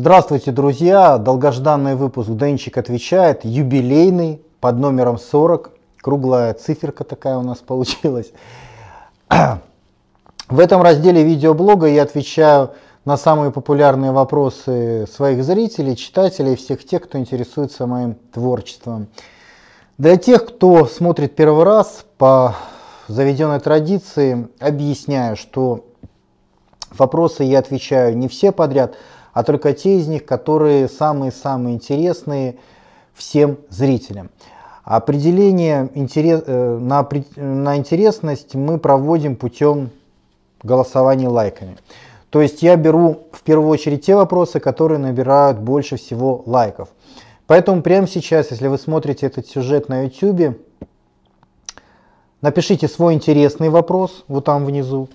Здравствуйте, друзья! Долгожданный выпуск Денчик отвечает, юбилейный, под номером 40. Круглая циферка такая у нас получилась. В этом разделе видеоблога я отвечаю на самые популярные вопросы своих зрителей, читателей, всех тех, кто интересуется моим творчеством. Для тех, кто смотрит первый раз, по заведенной традиции объясняю, что вопросы я отвечаю не все подряд, а только те из них, которые самые-самые интересные всем зрителям. Определение интерес, э, на, на интересность мы проводим путем голосования лайками. То есть я беру в первую очередь те вопросы, которые набирают больше всего лайков. Поэтому прямо сейчас, если вы смотрите этот сюжет на YouTube, напишите свой интересный вопрос вот там внизу.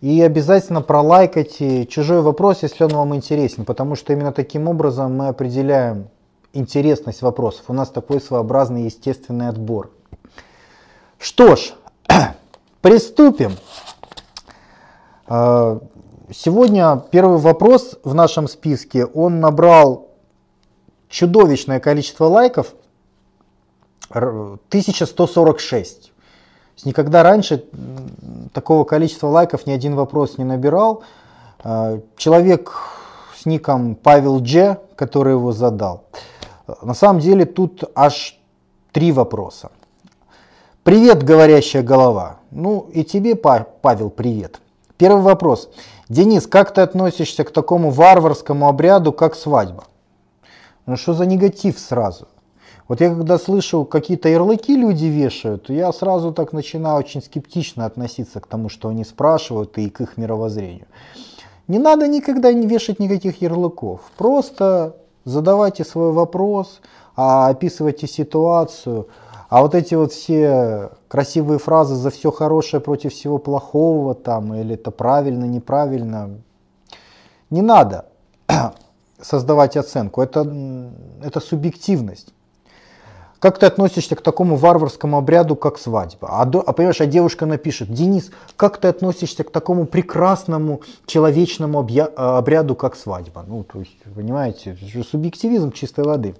И обязательно пролайкайте чужой вопрос, если он вам интересен, потому что именно таким образом мы определяем интересность вопросов. У нас такой своеобразный естественный отбор. Что ж, приступим. А, сегодня первый вопрос в нашем списке, он набрал чудовищное количество лайков, 1146. Никогда раньше такого количества лайков ни один вопрос не набирал. А, человек с ником Павел Дж, который его задал. На самом деле тут аж три вопроса. Привет, говорящая голова. Ну и тебе, Павел, привет. Первый вопрос. Денис, как ты относишься к такому варварскому обряду, как свадьба? Ну что за негатив сразу? Вот я когда слышу, какие-то ярлыки люди вешают, я сразу так начинаю очень скептично относиться к тому, что они спрашивают и к их мировоззрению. Не надо никогда не вешать никаких ярлыков. Просто задавайте свой вопрос, а описывайте ситуацию. А вот эти вот все красивые фразы за все хорошее против всего плохого, там, или это правильно, неправильно, не надо создавать оценку. Это, это субъективность. Как ты относишься к такому варварскому обряду, как свадьба? А, а понимаешь, а девушка напишет, Денис, как ты относишься к такому прекрасному человечному обряду, как свадьба? Ну, то есть, понимаете, субъективизм чистой воды.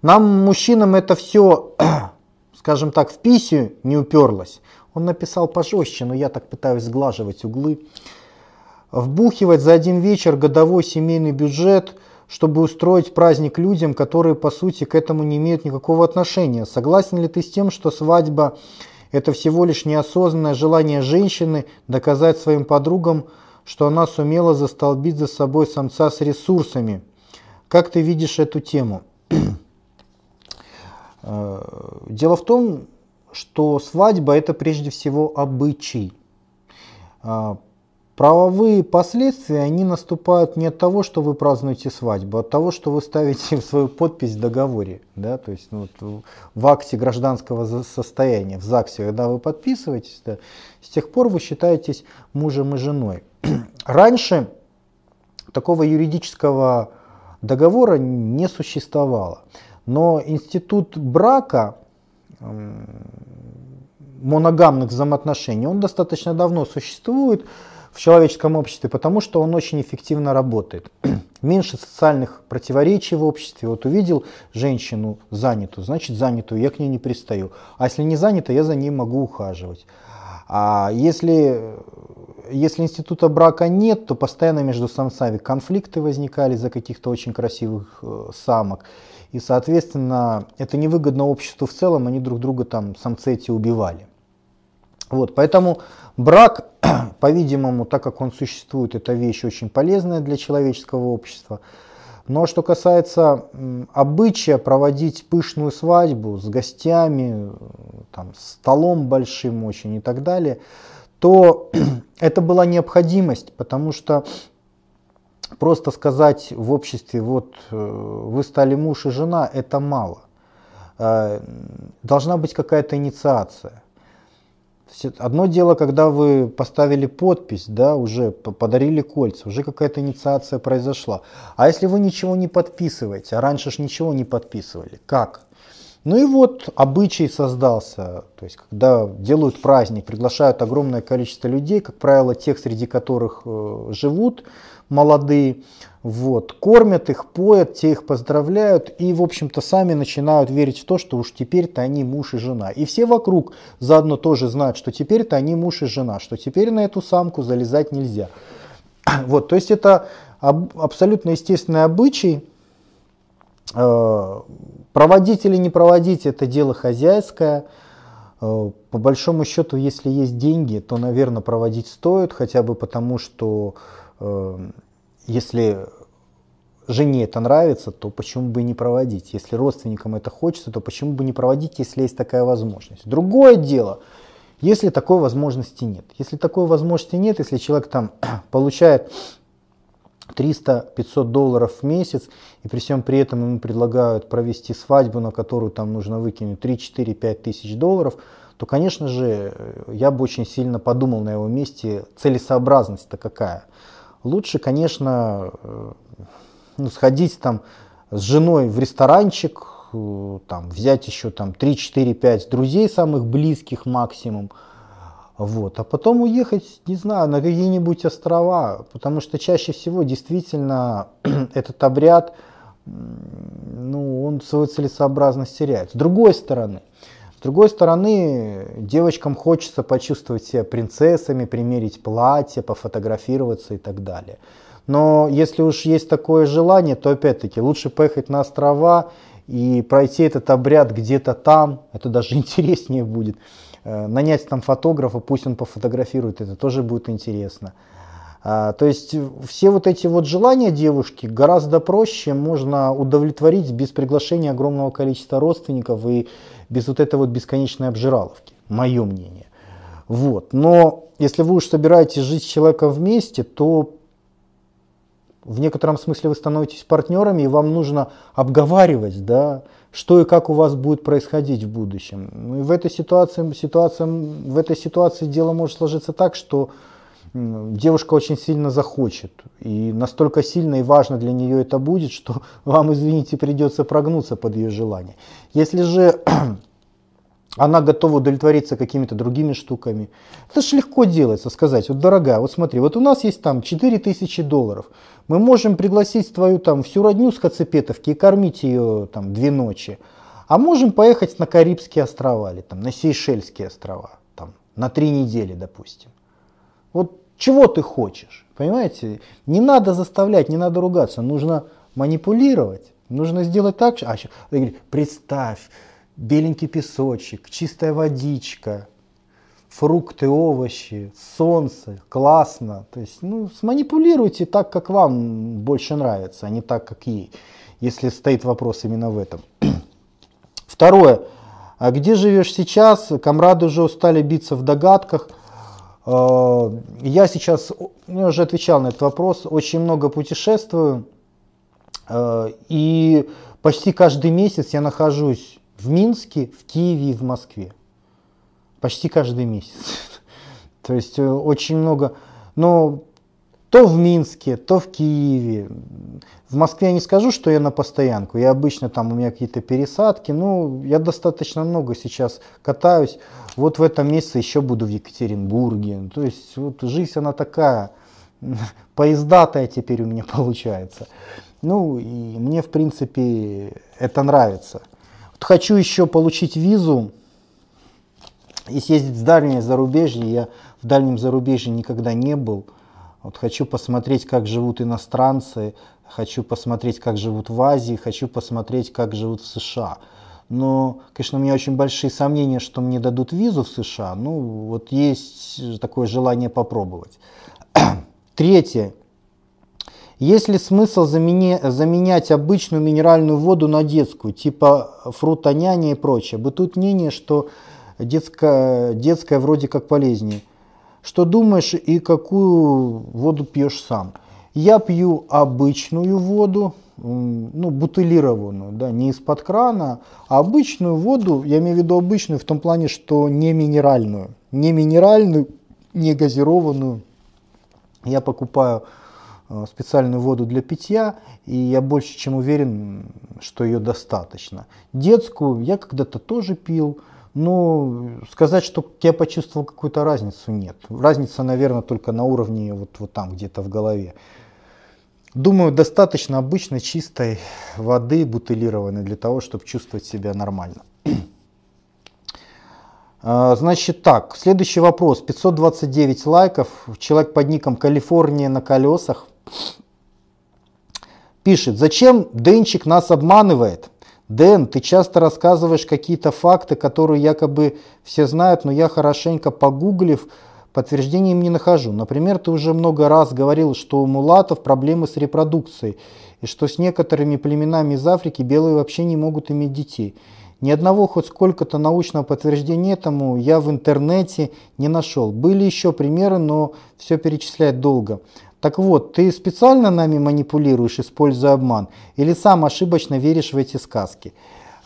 Нам, мужчинам, это все, скажем так, в писю не уперлось. Он написал пожестче, но я так пытаюсь сглаживать углы. Вбухивать за один вечер годовой семейный бюджет – чтобы устроить праздник людям, которые по сути к этому не имеют никакого отношения. Согласен ли ты с тем, что свадьба это всего лишь неосознанное желание женщины доказать своим подругам, что она сумела застолбить за собой самца с ресурсами? Как ты видишь эту тему? Э, дело в том, что свадьба это прежде всего обычай. Правовые последствия, они наступают не от того, что вы празднуете свадьбу, а от того, что вы ставите свою подпись в договоре, да, то есть ну, вот, в акте гражданского состояния, в ЗАГСе, когда вы подписываетесь, да, с тех пор вы считаетесь мужем и женой. Раньше такого юридического договора не существовало, но институт брака, моногамных взаимоотношений, он достаточно давно существует, в человеческом обществе, потому что он очень эффективно работает. Меньше социальных противоречий в обществе. Вот увидел женщину занятую, значит занятую, я к ней не пристаю. А если не занята, я за ней могу ухаживать. А если, если института брака нет, то постоянно между самцами конфликты возникали за каких-то очень красивых э, самок. И, соответственно, это невыгодно обществу в целом, они друг друга там, самцы эти, убивали. Вот, поэтому брак, по-видимому, так как он существует, это вещь очень полезная для человеческого общества. Но что касается обычая проводить пышную свадьбу с гостями, там, столом большим очень и так далее, то это была необходимость, потому что просто сказать в обществе, вот э, вы стали муж и жена, это мало. Э, должна быть какая-то инициация. Одно дело, когда вы поставили подпись, да, уже подарили кольца, уже какая-то инициация произошла. А если вы ничего не подписываете, а раньше же ничего не подписывали, как? Ну и вот обычай создался, то есть когда делают праздник, приглашают огромное количество людей, как правило, тех, среди которых э, живут молодые. Вот, кормят их, поят, те их поздравляют и, в общем-то, сами начинают верить в то, что уж теперь-то они муж и жена. И все вокруг заодно тоже знают, что теперь-то они муж и жена, что теперь на эту самку залезать нельзя. Вот, то есть это абсолютно естественный обычай. Э, проводить или не проводить, это дело хозяйское. Э, по большому счету, если есть деньги, то, наверное, проводить стоит, хотя бы потому, что э, если жене это нравится, то почему бы не проводить? Если родственникам это хочется, то почему бы не проводить, если есть такая возможность? Другое дело, если такой возможности нет. Если такой возможности нет, если человек там получает 300-500 долларов в месяц, и при всем при этом ему предлагают провести свадьбу, на которую там нужно выкинуть 3-4-5 тысяч долларов, то, конечно же, я бы очень сильно подумал на его месте, целесообразность-то какая – лучше, конечно, э, ну, сходить там с женой в ресторанчик, э, там, взять еще там 3-4-5 друзей самых близких максимум, вот, а потом уехать, не знаю, на какие-нибудь острова, потому что чаще всего действительно этот обряд, ну, он свою целесообразность теряет. С другой стороны, другой стороны, девочкам хочется почувствовать себя принцессами, примерить платье, пофотографироваться и так далее. Но если уж есть такое желание, то опять-таки лучше поехать на острова и пройти этот обряд где-то там, это даже интереснее будет. Э, нанять там фотографа, пусть он пофотографирует, это тоже будет интересно. А, то есть все вот эти вот желания девушки гораздо проще можно удовлетворить без приглашения огромного количества родственников и без вот этой вот бесконечной обжираловки, мое мнение. Вот. Но если вы уж собираетесь жить с человеком вместе, то в некотором смысле вы становитесь партнерами, и вам нужно обговаривать, да, что и как у вас будет происходить в будущем. Ну и в этой ситуации, ситуация, в этой ситуации дело может сложиться так, что девушка очень сильно захочет. И настолько сильно и важно для нее это будет, что вам, извините, придется прогнуться под ее желание. Если же она готова удовлетвориться какими-то другими штуками. Это же легко делается, сказать, вот дорогая, вот смотри, вот у нас есть там 4000 долларов, мы можем пригласить твою там всю родню с Хацепетовки и кормить ее там две ночи, а можем поехать на Карибские острова или там на Сейшельские острова, там на три недели, допустим. Вот чего ты хочешь? Понимаете? Не надо заставлять, не надо ругаться. Нужно манипулировать. Нужно сделать так. А, представь, беленький песочек, чистая водичка, фрукты, овощи, солнце, классно. То есть, ну, сманипулируйте так, как вам больше нравится, а не так, как ей, если стоит вопрос именно в этом. Второе. А где живешь сейчас? Комрады уже устали биться в догадках – я сейчас, я уже отвечал на этот вопрос, очень много путешествую. Э, и почти каждый месяц я нахожусь в Минске, в Киеве и в Москве. Почти каждый месяц. То есть э, очень много. Но то в Минске, то в Киеве. В Москве я не скажу, что я на постоянку. Я обычно там у меня какие-то пересадки. Ну, я достаточно много сейчас катаюсь. Вот в этом месяце еще буду в Екатеринбурге. То есть вот жизнь она такая. Поездатая теперь у меня получается. Ну, и мне, в принципе, это нравится. Вот хочу еще получить визу и съездить в дальнее зарубежье. Я в дальнем зарубежье никогда не был. Вот хочу посмотреть, как живут иностранцы, хочу посмотреть, как живут в Азии, хочу посмотреть, как живут в США. Но, конечно, у меня очень большие сомнения, что мне дадут визу в США. Ну, вот есть такое желание попробовать. Третье. Есть ли смысл замени, заменять обычную минеральную воду на детскую, типа фрутоняня и прочее? Бытует мнение, что детская, детская вроде как полезнее. Что думаешь и какую воду пьешь сам? Я пью обычную воду, ну, бутылированную, да, не из-под крана, а обычную воду, я имею в виду обычную в том плане, что не минеральную, не минеральную, не газированную. Я покупаю э, специальную воду для питья, и я больше чем уверен, что ее достаточно. Детскую я когда-то тоже пил, но сказать, что я почувствовал какую-то разницу, нет. Разница, наверное, только на уровне вот, вот там где-то в голове. Думаю, достаточно обычной чистой воды бутылированной для того, чтобы чувствовать себя нормально. А, значит так, следующий вопрос. 529 лайков. Человек под ником Калифорния на колесах пишет, зачем Денчик нас обманывает? Дэн, ты часто рассказываешь какие-то факты, которые якобы все знают, но я хорошенько погуглив, подтверждения им не нахожу. Например, ты уже много раз говорил, что у мулатов проблемы с репродукцией, и что с некоторыми племенами из Африки белые вообще не могут иметь детей. Ни одного хоть сколько-то научного подтверждения этому я в интернете не нашел. Были еще примеры, но все перечислять долго. Так вот, ты специально нами манипулируешь, используя обман, или сам ошибочно веришь в эти сказки?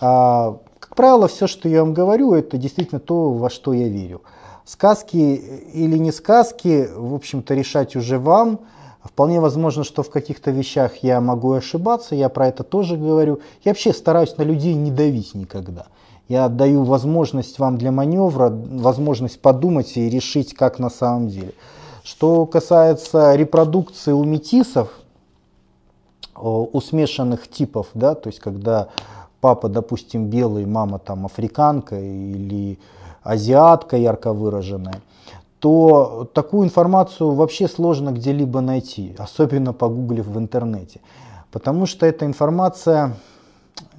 А, как правило, все, что я вам говорю, это действительно то, во что я верю. Сказки или не сказки, в общем-то, решать уже вам. Вполне возможно, что в каких-то вещах я могу ошибаться, я про это тоже говорю. Я вообще стараюсь на людей не давить никогда. Я даю возможность вам для маневра, возможность подумать и решить, как на самом деле. Что касается репродукции у метисов, у смешанных типов, да, то есть когда папа, допустим, белый, мама там африканка или азиатка ярко выраженная, то такую информацию вообще сложно где-либо найти, особенно погуглив в интернете. Потому что эта информация,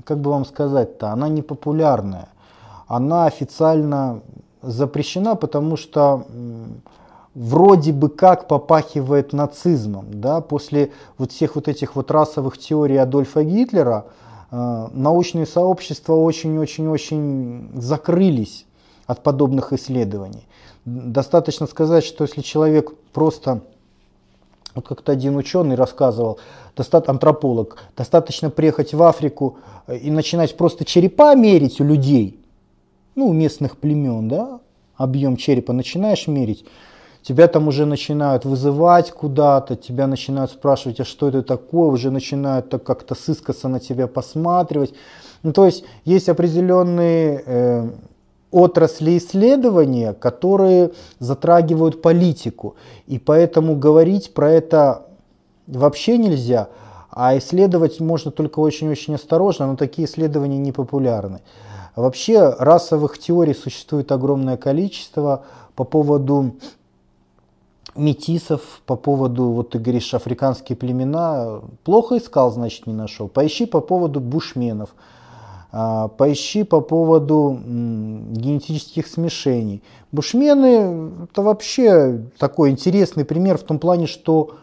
как бы вам сказать-то, она не популярная. Она официально запрещена, потому что вроде бы как попахивает нацизмом. Да? После вот всех вот этих вот расовых теорий Адольфа Гитлера э, научные сообщества очень-очень-очень закрылись от подобных исследований. Достаточно сказать, что если человек просто, вот как-то один ученый рассказывал, антрополог, достаточно приехать в Африку э, и начинать просто черепа мерить у людей, ну, у местных племен, да, объем черепа начинаешь мерить, тебя там уже начинают вызывать куда-то, тебя начинают спрашивать, а что это такое, уже начинают так как-то сыскаться на тебя посматривать. Ну, то есть есть определенные э, отрасли исследования, которые затрагивают политику. И поэтому говорить про это вообще нельзя, а исследовать можно только очень-очень осторожно, но такие исследования не популярны. Вообще расовых теорий существует огромное количество по поводу метисов, по поводу, вот ты говоришь, африканские племена. Плохо искал, значит, не нашел. Поищи по поводу бушменов. А, поищи по поводу генетических смешений. Бушмены это вообще такой интересный пример в том плане, что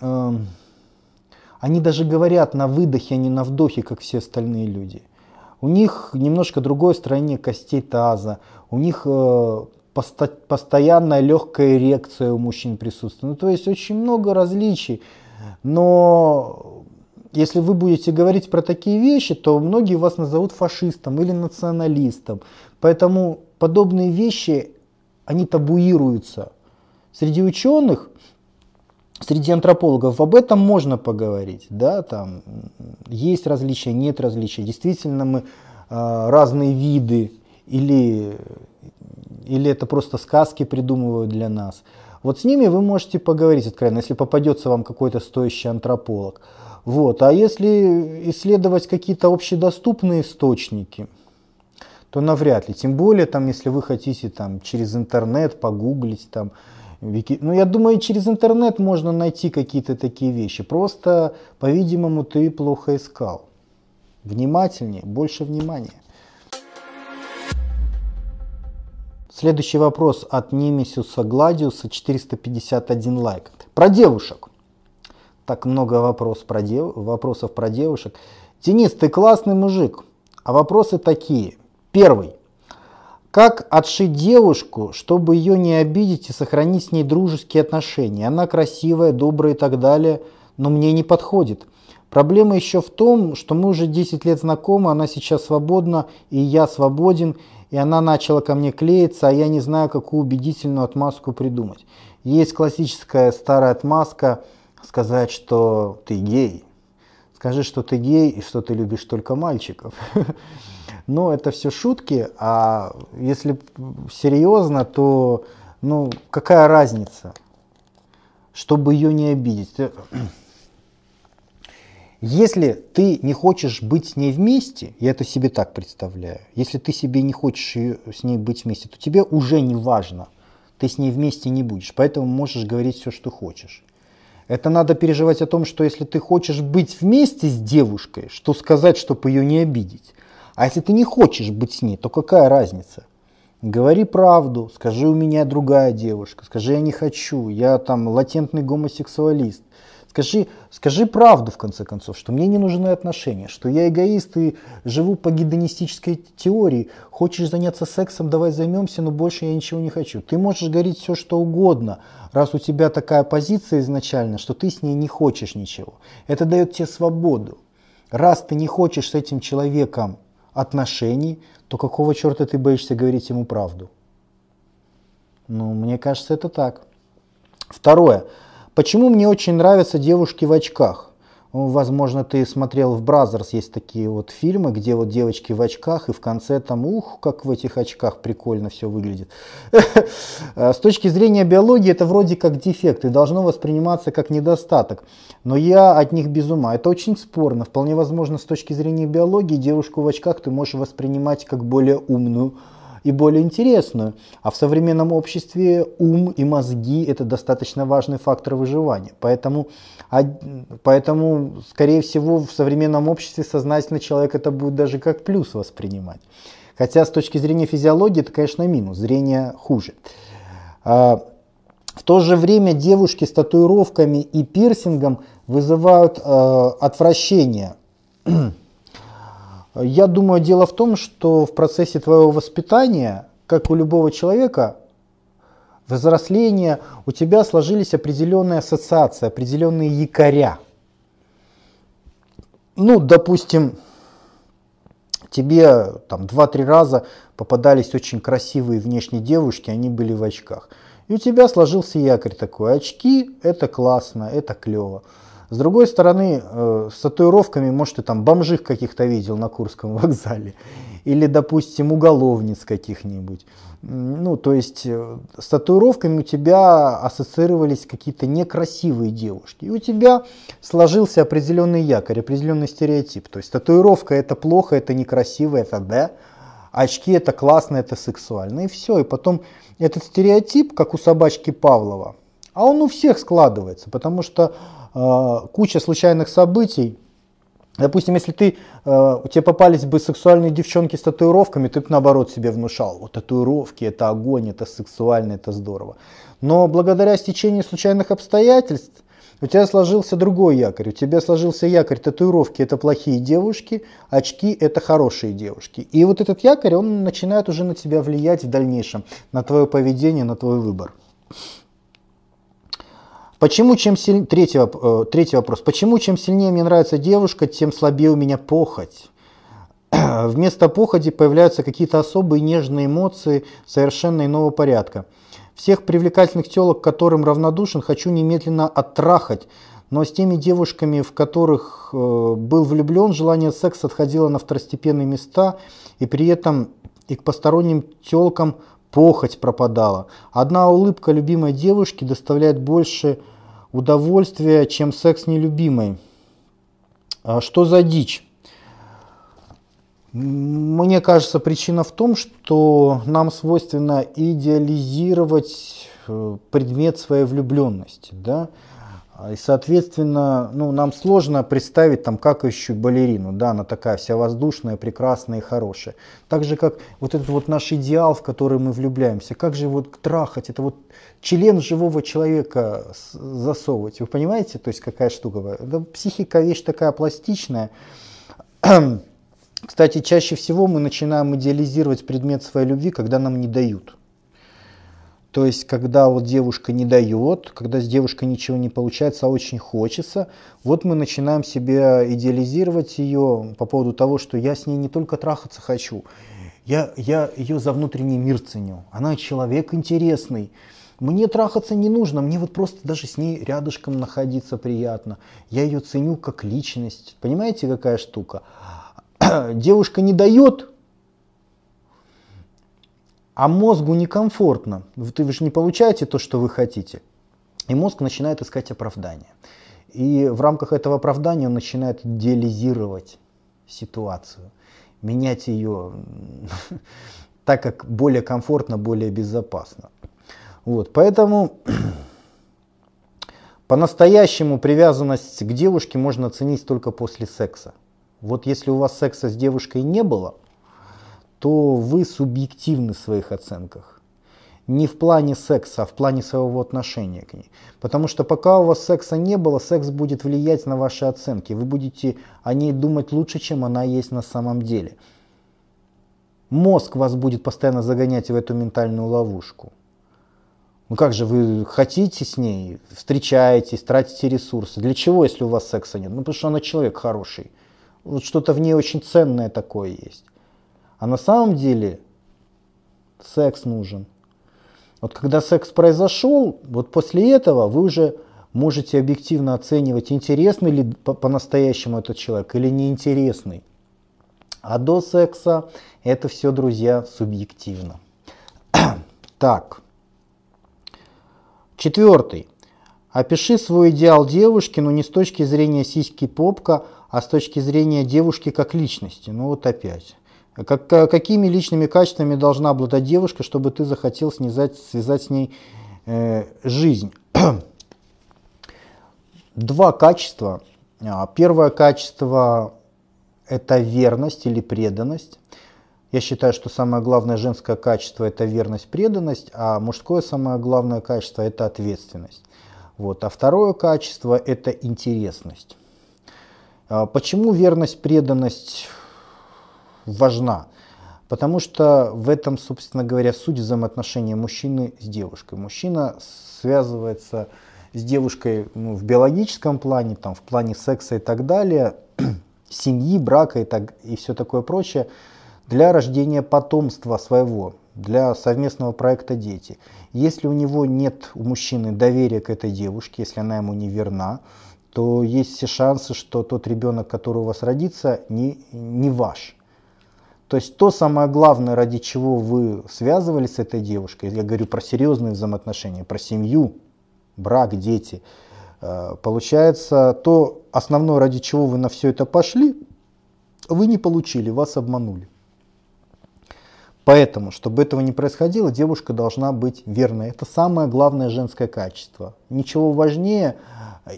э, они даже говорят на выдохе, а не на вдохе, как все остальные люди. У них немножко другое строение костей таза, у них э, постоянная легкая эрекция у мужчин присутствует. Ну, то есть очень много различий. Но если вы будете говорить про такие вещи, то многие вас назовут фашистом или националистом. Поэтому подобные вещи, они табуируются. Среди ученых, среди антропологов об этом можно поговорить. Да? Там есть различия, нет различия. Действительно мы э, разные виды или, или это просто сказки придумывают для нас. Вот с ними вы можете поговорить откровенно, если попадется вам какой-то стоящий антрополог. Вот. А если исследовать какие-то общедоступные источники, то навряд ли. Тем более, там, если вы хотите там, через интернет погуглить, там, вики... ну, я думаю, через интернет можно найти какие-то такие вещи. Просто, по-видимому, ты плохо искал. Внимательнее, больше внимания. Следующий вопрос от Немесиуса Гладиуса, 451 лайк. Про девушек так много вопрос про дев... вопросов про девушек. Денис, ты классный мужик. А вопросы такие. Первый. Как отшить девушку, чтобы ее не обидеть и сохранить с ней дружеские отношения? Она красивая, добрая и так далее, но мне не подходит. Проблема еще в том, что мы уже 10 лет знакомы, она сейчас свободна, и я свободен, и она начала ко мне клеиться, а я не знаю, какую убедительную отмазку придумать. Есть классическая старая отмазка – сказать, что ты гей. Скажи, что ты гей и что ты любишь только мальчиков. Но это все шутки, а если серьезно, то ну, какая разница, чтобы ее не обидеть. Если ты не хочешь быть с ней вместе, я это себе так представляю, если ты себе не хочешь с ней быть вместе, то тебе уже не важно, ты с ней вместе не будешь, поэтому можешь говорить все, что хочешь. Это надо переживать о том, что если ты хочешь быть вместе с девушкой, что сказать, чтобы ее не обидеть. А если ты не хочешь быть с ней, то какая разница? Говори правду, скажи у меня другая девушка, скажи я не хочу, я там латентный гомосексуалист. Скажи, скажи правду, в конце концов, что мне не нужны отношения, что я эгоист и живу по гедонистической теории. Хочешь заняться сексом, давай займемся, но больше я ничего не хочу. Ты можешь говорить все, что угодно, раз у тебя такая позиция изначально, что ты с ней не хочешь ничего. Это дает тебе свободу. Раз ты не хочешь с этим человеком отношений, то какого черта ты боишься говорить ему правду? Ну, мне кажется, это так. Второе. Почему мне очень нравятся девушки в очках? Ну, возможно, ты смотрел в Brazzers, есть такие вот фильмы, где вот девочки в очках, и в конце там, ух, как в этих очках прикольно все выглядит. С точки зрения биологии это вроде как дефект и должно восприниматься как недостаток. Но я от них без ума. Это очень спорно. Вполне возможно, с точки зрения биологии девушку в очках ты можешь воспринимать как более умную, и более интересную. А в современном обществе ум и мозги – это достаточно важный фактор выживания. Поэтому, поэтому, скорее всего, в современном обществе сознательно человек это будет даже как плюс воспринимать. Хотя с точки зрения физиологии это, конечно, минус, зрение хуже. А, в то же время девушки с татуировками и пирсингом вызывают э, отвращение. Я думаю, дело в том, что в процессе твоего воспитания, как у любого человека, взросления, у тебя сложились определенные ассоциации, определенные якоря. Ну, допустим, тебе там два-три раза попадались очень красивые внешние девушки, они были в очках. И у тебя сложился якорь такой, очки это классно, это клево. С другой стороны, э, с татуировками, может, ты там бомжих каких-то видел на Курском вокзале. Или, допустим, уголовниц каких-нибудь. Ну, то есть э, с татуировками у тебя ассоциировались какие-то некрасивые девушки. И у тебя сложился определенный якорь, определенный стереотип. То есть татуировка это плохо, это некрасиво, это да. Очки это классно, это сексуально. И все. И потом этот стереотип, как у собачки Павлова, а он у всех складывается, потому что куча случайных событий. Допустим, если ты, э, тебе попались бы сексуальные девчонки с татуировками, ты бы наоборот себе внушал, вот татуировки это огонь, это сексуально, это здорово. Но благодаря стечению случайных обстоятельств у тебя сложился другой якорь. У тебя сложился якорь татуировки это плохие девушки, очки это хорошие девушки. И вот этот якорь, он начинает уже на тебя влиять в дальнейшем, на твое поведение, на твой выбор. Почему чем сильнее, третий, э, третий вопрос, почему чем сильнее мне нравится девушка, тем слабее у меня похоть? Вместо походи появляются какие-то особые нежные эмоции совершенно иного порядка. Всех привлекательных телок, которым равнодушен, хочу немедленно оттрахать, но с теми девушками, в которых э, был влюблен, желание секса отходило на второстепенные места, и при этом и к посторонним телкам похоть пропадала. Одна улыбка любимой девушки доставляет больше удовольствия, чем секс нелюбимой. А что за дичь? Мне кажется, причина в том, что нам свойственно идеализировать э, предмет своей влюбленности. Да? А, и, соответственно, ну, нам сложно представить там какающую балерину, да, она такая вся воздушная, прекрасная и хорошая. Так же, как вот этот вот наш идеал, в который мы влюбляемся, как же вот трахать, это вот член живого человека засовывать, вы понимаете, то есть какая штука? Да, психика вещь такая пластичная. Кстати, чаще всего мы начинаем идеализировать предмет своей любви, когда нам не дают. То есть, когда вот девушка не дает, когда с девушкой ничего не получается, а очень хочется, вот мы начинаем себе идеализировать ее по поводу того, что я с ней не только трахаться хочу, я, я ее за внутренний мир ценю. Она человек интересный. Мне трахаться не нужно, мне вот просто даже с ней рядышком находиться приятно. Я ее ценю как личность. Понимаете, какая штука? Девушка не дает, а мозгу некомфортно. Вы, же не получаете то, что вы хотите. И мозг начинает искать оправдание. И в рамках этого оправдания он начинает идеализировать ситуацию, менять ее так, как более комфортно, более безопасно. Вот, поэтому по-настоящему привязанность к девушке можно оценить только после секса. Вот если у вас секса с девушкой не было, то вы субъективны в своих оценках. Не в плане секса, а в плане своего отношения к ней. Потому что пока у вас секса не было, секс будет влиять на ваши оценки. Вы будете о ней думать лучше, чем она есть на самом деле. Мозг вас будет постоянно загонять в эту ментальную ловушку. Ну как же вы хотите с ней, встречаетесь, тратите ресурсы. Для чего, если у вас секса нет? Ну потому что она человек хороший. Вот что-то в ней очень ценное такое есть. А на самом деле секс нужен. Вот когда секс произошел, вот после этого вы уже можете объективно оценивать, интересный ли по-настоящему этот человек или неинтересный. А до секса это все, друзья, субъективно. так. Четвертый. Опиши свой идеал девушки, но не с точки зрения сиськи попка, а с точки зрения девушки как личности. Ну вот опять. Как, какими личными качествами должна обладать девушка, чтобы ты захотел снизать, связать с ней э, жизнь? Два качества. А, первое качество – это верность или преданность. Я считаю, что самое главное женское качество – это верность, преданность, а мужское самое главное качество – это ответственность. Вот. А второе качество – это интересность. А, почему верность, преданность важна? Потому что в этом, собственно говоря, суть взаимоотношения мужчины с девушкой. Мужчина связывается с девушкой ну, в биологическом плане, там, в плане секса и так далее, семьи, брака и, так, и все такое прочее – для рождения потомства своего, для совместного проекта «Дети». Если у него нет у мужчины доверия к этой девушке, если она ему не верна, то есть все шансы, что тот ребенок, который у вас родится, не, не ваш. То есть то самое главное, ради чего вы связывались с этой девушкой, я говорю про серьезные взаимоотношения, про семью, брак, дети, э, получается то основное, ради чего вы на все это пошли, вы не получили, вас обманули. Поэтому, чтобы этого не происходило, девушка должна быть верной. Это самое главное женское качество. Ничего важнее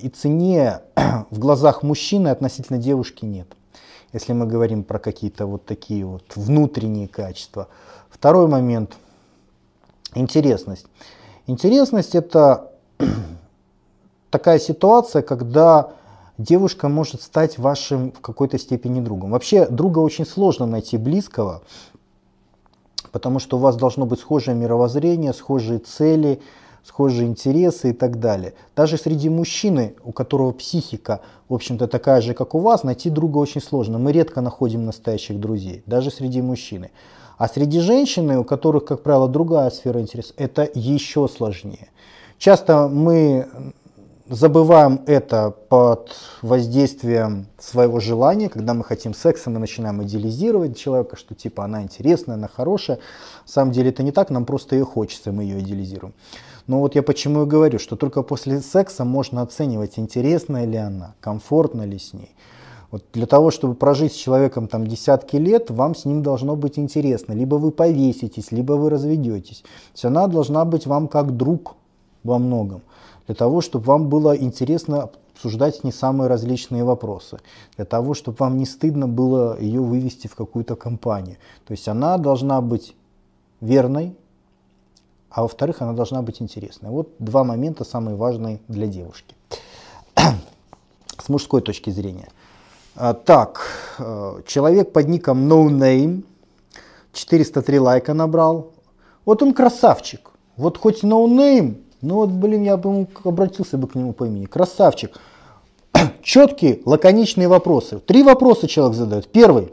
и ценнее в глазах мужчины относительно девушки нет. Если мы говорим про какие-то вот такие вот внутренние качества. Второй момент. Интересность. Интересность это такая ситуация, когда девушка может стать вашим в какой-то степени другом. Вообще друга очень сложно найти близкого, потому что у вас должно быть схожее мировоззрение, схожие цели, схожие интересы и так далее. Даже среди мужчины, у которого психика, в общем-то, такая же, как у вас, найти друга очень сложно. Мы редко находим настоящих друзей, даже среди мужчины. А среди женщины, у которых, как правило, другая сфера интересов, это еще сложнее. Часто мы забываем это под воздействием своего желания, когда мы хотим секса, мы начинаем идеализировать человека, что типа она интересная, она хорошая. На самом деле это не так, нам просто ее хочется, мы ее идеализируем. Но вот я почему и говорю, что только после секса можно оценивать, интересная ли она, комфортно ли с ней. Вот для того, чтобы прожить с человеком там десятки лет, вам с ним должно быть интересно. Либо вы повеситесь, либо вы разведетесь. То есть она должна быть вам как друг во многом для того, чтобы вам было интересно обсуждать не самые различные вопросы, для того, чтобы вам не стыдно было ее вывести в какую-то компанию. То есть она должна быть верной, а во-вторых, она должна быть интересной. Вот два момента самые важные для девушки. С мужской точки зрения. А, так, э, человек под ником No Name, 403 лайка набрал. Вот он красавчик. Вот хоть No Name, ну вот, блин, я бы обратился бы к нему по имени. Красавчик. Четкие, лаконичные вопросы. Три вопроса человек задает. Первый.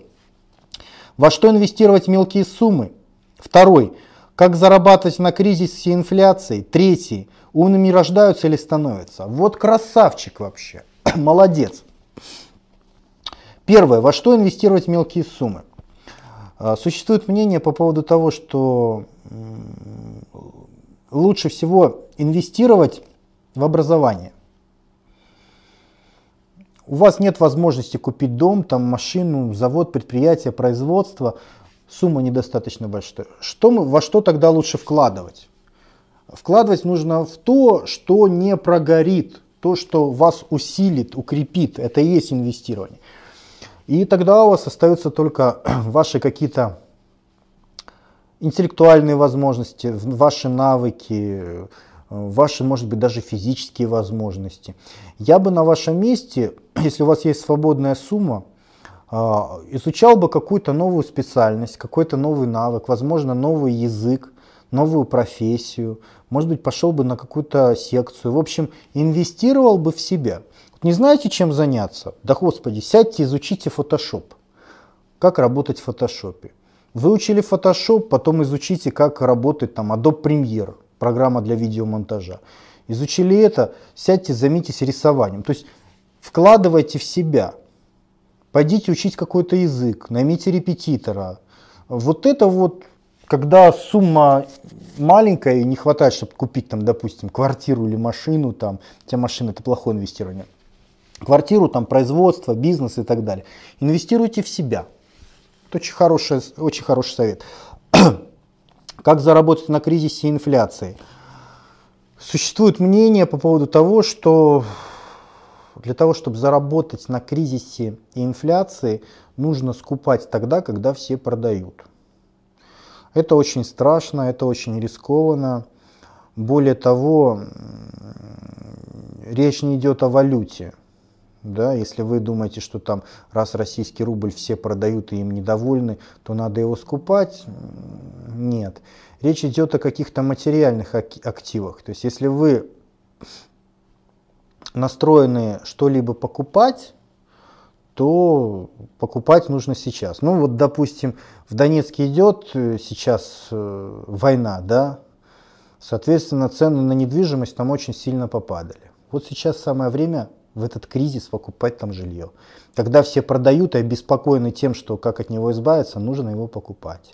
Во что инвестировать мелкие суммы? Второй. Как зарабатывать на кризисе инфляции? Третий. Умными рождаются или становятся? Вот красавчик вообще. Молодец. Первое. Во что инвестировать мелкие суммы? А, существует мнение по поводу того, что лучше всего инвестировать в образование. у вас нет возможности купить дом, там машину, завод, предприятие, производство, сумма недостаточно большая. Что мы, во что тогда лучше вкладывать? Вкладывать нужно в то, что не прогорит, то, что вас усилит, укрепит. Это и есть инвестирование. И тогда у вас остаются только ваши какие-то интеллектуальные возможности, ваши навыки, ваши, может быть, даже физические возможности. Я бы на вашем месте, если у вас есть свободная сумма, изучал бы какую-то новую специальность, какой-то новый навык, возможно, новый язык, новую профессию, может быть, пошел бы на какую-то секцию. В общем, инвестировал бы в себя. Не знаете, чем заняться? Да господи, сядьте, изучите Photoshop. Как работать в Photoshop. Выучили Photoshop, потом изучите, как работает там Adobe Premiere программа для видеомонтажа. Изучили это, сядьте, займитесь рисованием. То есть вкладывайте в себя. Пойдите учить какой-то язык, наймите репетитора. Вот это вот, когда сумма маленькая и не хватает, чтобы купить там, допустим, квартиру или машину, там, хотя машина это плохое инвестирование, квартиру, там, производство, бизнес и так далее. Инвестируйте в себя. Это очень хороший, очень хороший совет. Как заработать на кризисе инфляции? Существует мнение по поводу того, что для того, чтобы заработать на кризисе и инфляции, нужно скупать тогда, когда все продают. Это очень страшно, это очень рискованно. Более того, речь не идет о валюте. Да, если вы думаете, что там раз российский рубль все продают и им недовольны, то надо его скупать, нет. Речь идет о каких-то материальных активах. То есть если вы настроены что-либо покупать, то покупать нужно сейчас. Ну вот, допустим, в Донецке идет э, сейчас э, война, да, соответственно, цены на недвижимость там очень сильно попадали. Вот сейчас самое время в этот кризис покупать там жилье. Когда все продают и обеспокоены тем, что как от него избавиться, нужно его покупать.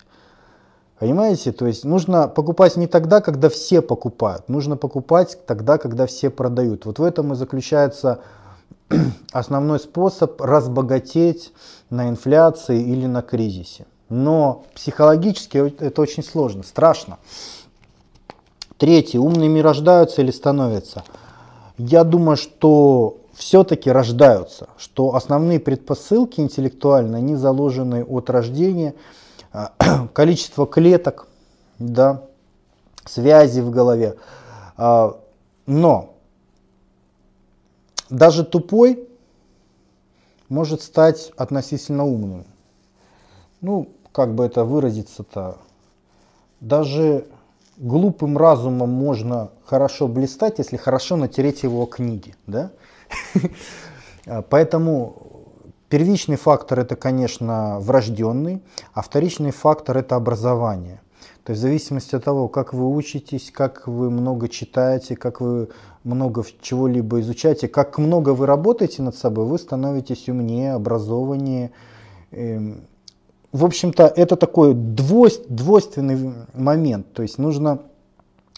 Понимаете? То есть нужно покупать не тогда, когда все покупают. Нужно покупать тогда, когда все продают. Вот в этом и заключается основной способ разбогатеть на инфляции или на кризисе. Но психологически это очень сложно, страшно. Третье. Умными рождаются или становятся? Я думаю, что все-таки рождаются, что основные предпосылки интеллектуальные, они заложены от рождения – количество клеток, да, связи в голове. А, но даже тупой может стать относительно умным. Ну, как бы это выразиться-то, даже глупым разумом можно хорошо блистать, если хорошо натереть его книги. Да? Поэтому Первичный фактор это, конечно, врожденный, а вторичный фактор это образование. То есть в зависимости от того, как вы учитесь, как вы много читаете, как вы много чего-либо изучаете, как много вы работаете над собой, вы становитесь умнее, образованнее. Эм, в общем-то, это такой двойственный момент. То есть нужно,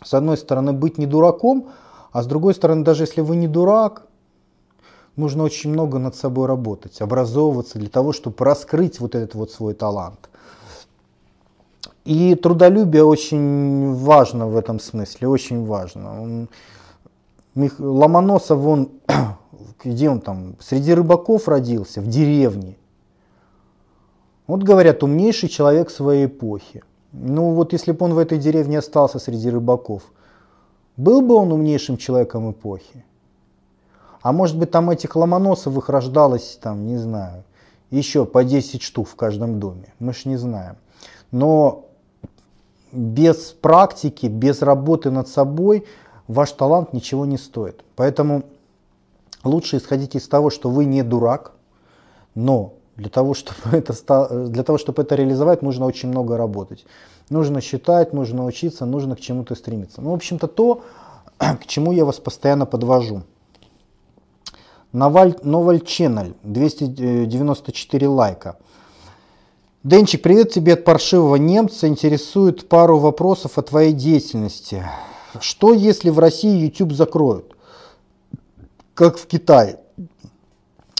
с одной стороны, быть не дураком, а с другой стороны, даже если вы не дурак, нужно очень много над собой работать, образовываться для того, чтобы раскрыть вот этот вот свой талант. И трудолюбие очень важно в этом смысле, очень важно. Он, Ломоносов, он, где он там, среди рыбаков родился, в деревне. Вот говорят, умнейший человек своей эпохи. Ну вот если бы он в этой деревне остался среди рыбаков, был бы он умнейшим человеком эпохи? А может быть там этих ломоносовых рождалось, там, не знаю, еще по 10 штук в каждом доме. Мы ж не знаем. Но без практики, без работы над собой ваш талант ничего не стоит. Поэтому лучше исходить из того, что вы не дурак, но для того, чтобы это, для того, чтобы это реализовать, нужно очень много работать. Нужно считать, нужно учиться, нужно к чему-то стремиться. Ну, в общем-то, то, к чему я вас постоянно подвожу. Новаль, Новаль Channel, 294 лайка. Денчик, привет тебе от паршивого немца. Интересует пару вопросов о твоей деятельности. Что если в России YouTube закроют? Как в Китае?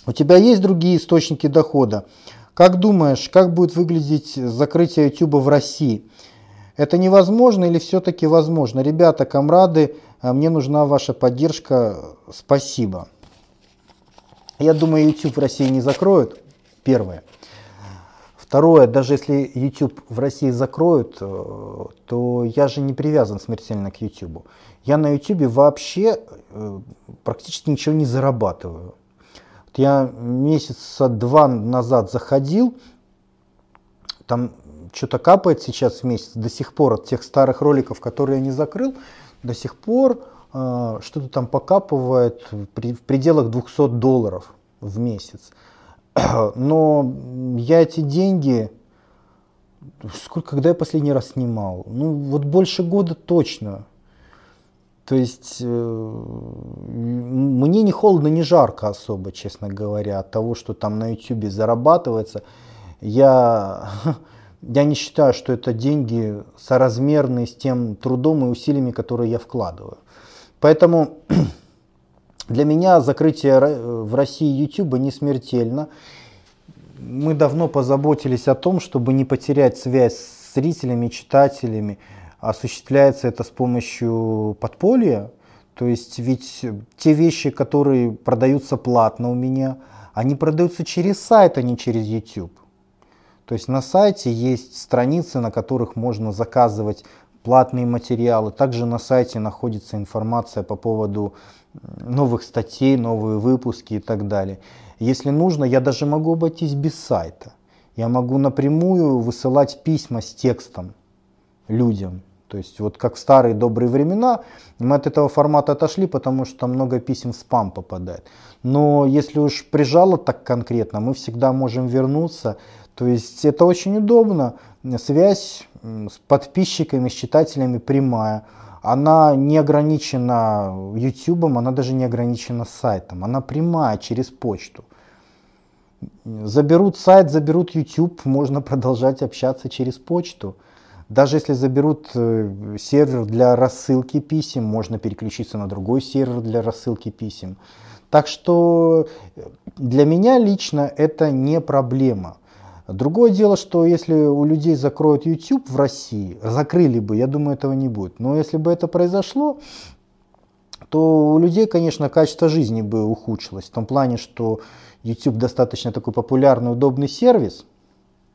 У тебя есть другие источники дохода? Как думаешь, как будет выглядеть закрытие YouTube в России? Это невозможно или все-таки возможно? Ребята, комрады, а мне нужна ваша поддержка. Спасибо. Я думаю, YouTube в России не закроют. Первое. Второе, даже если YouTube в России закроют, э, то я же не привязан смертельно к YouTube. Я на YouTube вообще э, практически ничего не зарабатываю. Я месяца два назад заходил, там что-то капает сейчас в месяц, до сих пор от тех старых роликов, которые я не закрыл, до сих пор что-то там покапывает в пределах 200 долларов в месяц. Но я эти деньги, сколько, когда я последний раз снимал? Ну вот больше года точно. То есть э, мне не холодно, не жарко особо, честно говоря, от того, что там на YouTube зарабатывается. Я, я не считаю, что это деньги соразмерные с тем трудом и усилиями, которые я вкладываю. Поэтому для меня закрытие в России YouTube не смертельно. Мы давно позаботились о том, чтобы не потерять связь с зрителями, читателями осуществляется это с помощью подполья. То есть ведь те вещи, которые продаются платно у меня, они продаются через сайт, а не через YouTube. То есть на сайте есть страницы, на которых можно заказывать платные материалы. Также на сайте находится информация по поводу новых статей, новые выпуски и так далее. Если нужно, я даже могу обойтись без сайта. Я могу напрямую высылать письма с текстом людям. То есть вот как в старые добрые времена, мы от этого формата отошли, потому что много писем в спам попадает. Но если уж прижало так конкретно, мы всегда можем вернуться. То есть это очень удобно. Связь с подписчиками, с читателями прямая. Она не ограничена YouTube, она даже не ограничена сайтом. Она прямая через почту. Заберут сайт, заберут YouTube, можно продолжать общаться через почту. Даже если заберут э, сервер для рассылки писем, можно переключиться на другой сервер для рассылки писем. Так что э, для меня лично это не проблема. Другое дело, что если у людей закроют YouTube в России, закрыли бы, я думаю, этого не будет. Но если бы это произошло, то у людей, конечно, качество жизни бы ухудшилось. В том плане, что YouTube достаточно такой популярный, удобный сервис,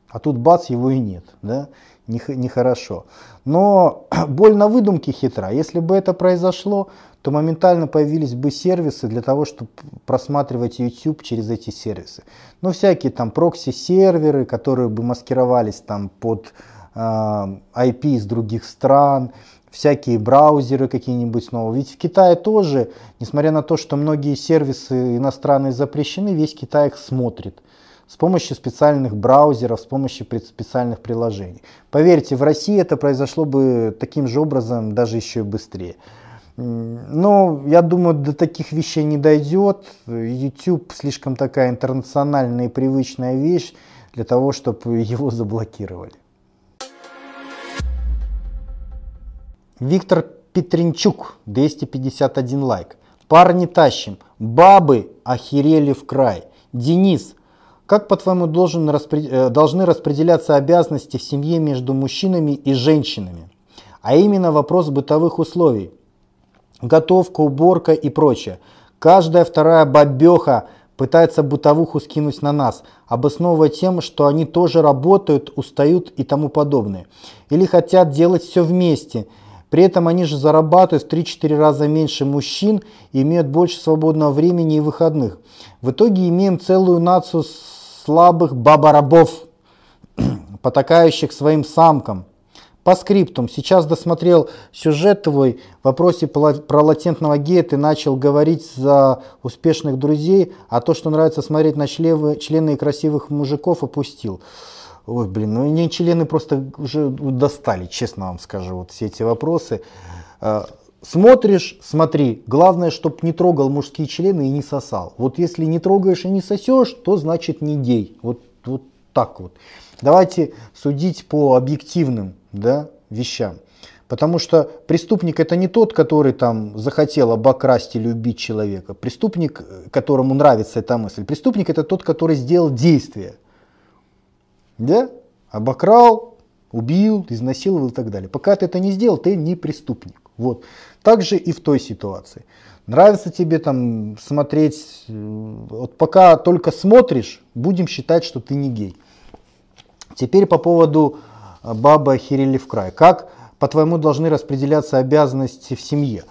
а тут бац, его и нет. Да? нехорошо. Но боль на выдумке хитра. Если бы это произошло, то моментально появились бы сервисы для того, чтобы просматривать YouTube через эти сервисы. Ну, всякие там прокси-серверы, которые бы маскировались там под э, IP из других стран, всякие браузеры какие-нибудь снова. Ведь в Китае тоже, несмотря на то, что многие сервисы иностранные запрещены, весь Китай их смотрит с помощью специальных браузеров, с помощью специальных приложений. Поверьте, в России это произошло бы таким же образом, даже еще и быстрее. Но я думаю, до таких вещей не дойдет. YouTube слишком такая интернациональная и привычная вещь для того, чтобы его заблокировали. Виктор Петренчук, 251 лайк. Парни тащим, бабы охерели в край. Денис, как, по-твоему, должен распри... Э, должны распределяться обязанности в семье между мужчинами и женщинами? А именно вопрос бытовых условий. Готовка, уборка и прочее. Каждая вторая бабеха пытается бытовуху скинуть на нас, обосновывая тем, что они тоже работают, устают и тому подобное. Или хотят делать все вместе. При этом они же зарабатывают в 3-4 раза меньше мужчин и имеют больше свободного времени и выходных. В итоге имеем целую нацию слабых бабарабов, потакающих своим самкам. По скриптум. Сейчас досмотрел сюжет твой в вопросе про латентного гея. Ты начал говорить за успешных друзей, а то, что нравится смотреть на члены, члены красивых мужиков, опустил. Ой, блин, ну не члены просто уже достали, честно вам скажу, вот все эти вопросы. А, смотришь, смотри, главное, чтобы не трогал мужские члены и не сосал. Вот если не трогаешь и не сосешь, то значит не гей. Вот, вот так вот. Давайте судить по объективным да, вещам. Потому что преступник это не тот, который там захотел обокрасть или убить человека. Преступник, которому нравится эта мысль. Преступник это тот, который сделал действие. Да? Обокрал, убил, изнасиловал и так далее. Пока ты это не сделал, ты не преступник. Вот. Так же и в той ситуации. Нравится тебе там смотреть, вот пока только смотришь, будем считать, что ты не гей. Теперь по поводу а, бабы охерели в край. Как, по-твоему, должны распределяться обязанности в семье?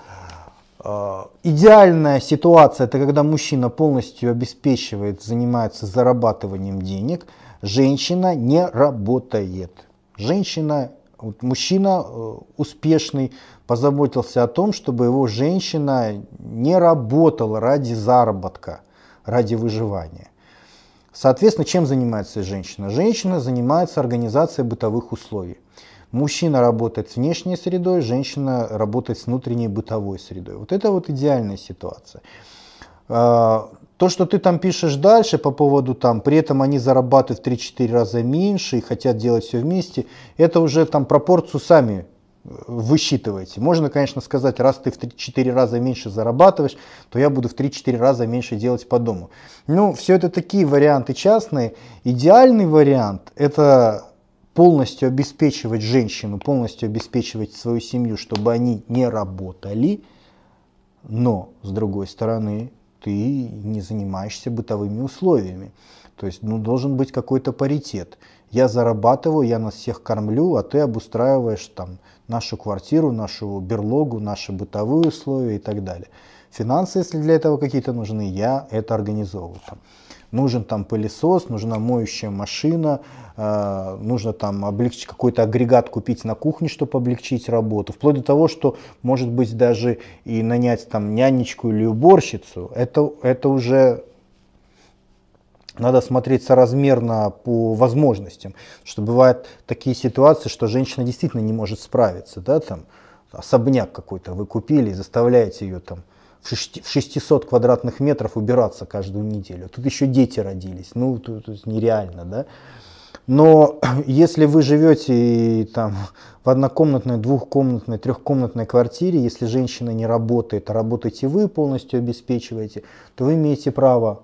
А, идеальная ситуация это когда мужчина полностью обеспечивает, занимается зарабатыванием денег, женщина не работает. Женщина, вот мужчина э, успешный позаботился о том, чтобы его женщина не работала ради заработка, ради выживания. Соответственно, чем занимается женщина? Женщина занимается организацией бытовых условий. Мужчина работает с внешней средой, женщина работает с внутренней бытовой средой. Вот это вот идеальная ситуация. А, то, что ты там пишешь дальше по поводу там, при этом они зарабатывают в 3-4 раза меньше и хотят делать все вместе, это уже там пропорцию сами высчитываете. Можно, конечно, сказать, раз ты в 3-4 раза меньше зарабатываешь, то я буду в 3-4 раза меньше делать по дому. Ну, все это такие варианты частные. Идеальный вариант – это полностью обеспечивать женщину, полностью обеспечивать свою семью, чтобы они не работали, но, с другой стороны, ты не занимаешься бытовыми условиями. То есть ну, должен быть какой-то паритет. Я зарабатываю, я нас всех кормлю, а ты обустраиваешь там нашу квартиру, нашу берлогу, наши бытовые условия и так далее. Финансы, если для этого какие-то нужны, я это организовываю. Там. Нужен там пылесос, нужна моющая машина, э, нужно там облегчить какой-то агрегат купить на кухне, чтобы облегчить работу. Вплоть до того, что может быть даже и нанять там нянечку или уборщицу. Это, это уже надо смотреть соразмерно по возможностям, что бывают такие ситуации, что женщина действительно не может справиться, да, там особняк какой-то вы купили и заставляете ее там в 600 квадратных метров убираться каждую неделю. Тут еще дети родились, ну тут, тут нереально, да. Но если вы живете там в однокомнатной, двухкомнатной, трехкомнатной квартире, если женщина не работает, а работаете вы, полностью обеспечиваете, то вы имеете право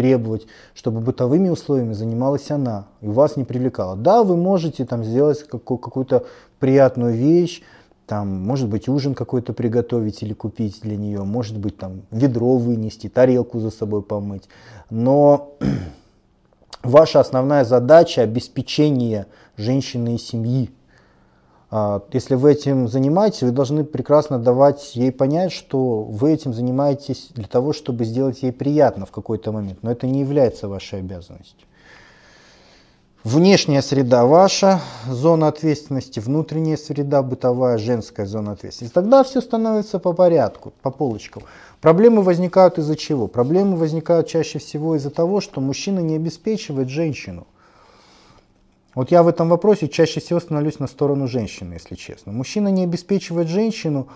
требовать, чтобы бытовыми условиями занималась она и вас не привлекала. Да, вы можете там сделать какую-то приятную вещь, там, может быть, ужин какой-то приготовить или купить для нее, может быть, там, ведро вынести, тарелку за собой помыть. Но ваша основная задача – обеспечение женщины и семьи. А, если вы этим занимаетесь, вы должны прекрасно давать ей понять, что вы этим занимаетесь для того, чтобы сделать ей приятно в какой-то момент. Но это не является вашей обязанностью. Внешняя среда ваша, зона ответственности, внутренняя среда, бытовая, женская зона ответственности. Тогда все становится по порядку, по полочкам. Проблемы возникают из-за чего? Проблемы возникают чаще всего из-за того, что мужчина не обеспечивает женщину. Вот я в этом вопросе чаще всего становлюсь на сторону женщины, если честно. Мужчина не обеспечивает женщину,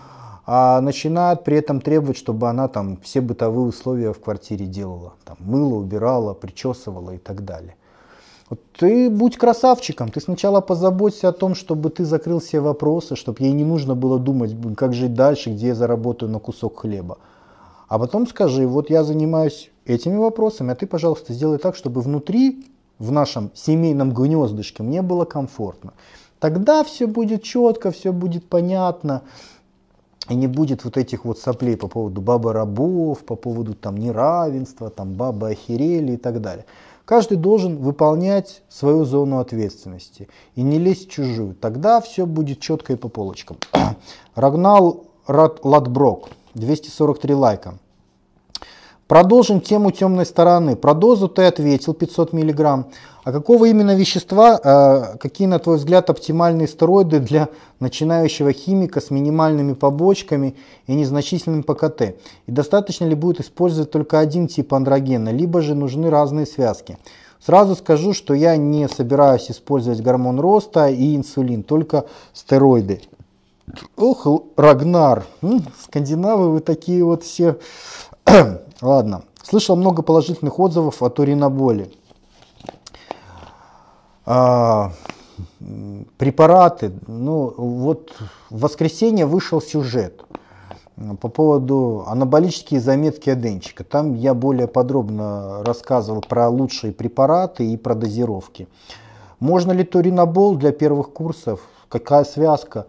а начинает при этом требовать, чтобы она там все бытовые условия в квартире делала. Там, мыла, убирала, причесывала и так далее. Вот ты будь красавчиком, ты сначала позаботься о том, чтобы ты закрыл все вопросы, чтобы ей не нужно было думать, как жить дальше, где я заработаю на кусок хлеба. А потом скажи, вот я занимаюсь этими вопросами, а ты, пожалуйста, сделай так, чтобы внутри в нашем семейном гнездышке мне было комфортно. Тогда все будет четко, все будет понятно. И не будет вот этих вот соплей по поводу бабы рабов, по поводу там неравенства, там бабы охерели и так далее. Каждый должен выполнять свою зону ответственности и не лезть в чужую. Тогда все будет четко и по полочкам. Рагнал Ладброк, 243 лайка. Продолжим тему темной стороны. Про дозу ты ответил 500 мг. А какого именно вещества, э, какие, на твой взгляд, оптимальные стероиды для начинающего химика с минимальными побочками и незначительным ПКТ? И достаточно ли будет использовать только один тип андрогена, либо же нужны разные связки? Сразу скажу, что я не собираюсь использовать гормон роста и инсулин, только стероиды. Ох, Рагнар, скандинавы вы такие вот все Ладно. Слышал много положительных отзывов о туриноболе. А, препараты. Ну, вот в воскресенье вышел сюжет по поводу анаболические заметки Аденчика. Там я более подробно рассказывал про лучшие препараты и про дозировки. Можно ли туринобол для первых курсов? Какая связка?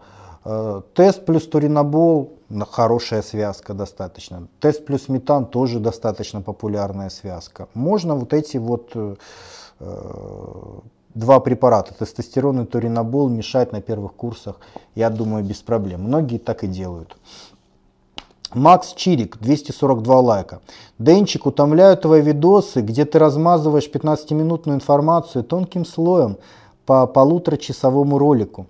Э, тест плюс туринобол, хорошая связка достаточно. Тест плюс метан тоже достаточно популярная связка. Можно вот эти вот э, два препарата, тестостерон и туринобол, мешать на первых курсах, я думаю, без проблем. Многие так и делают. Макс Чирик, 242 лайка. Денчик, утомляют твои видосы, где ты размазываешь 15-минутную информацию тонким слоем по полуторачасовому ролику.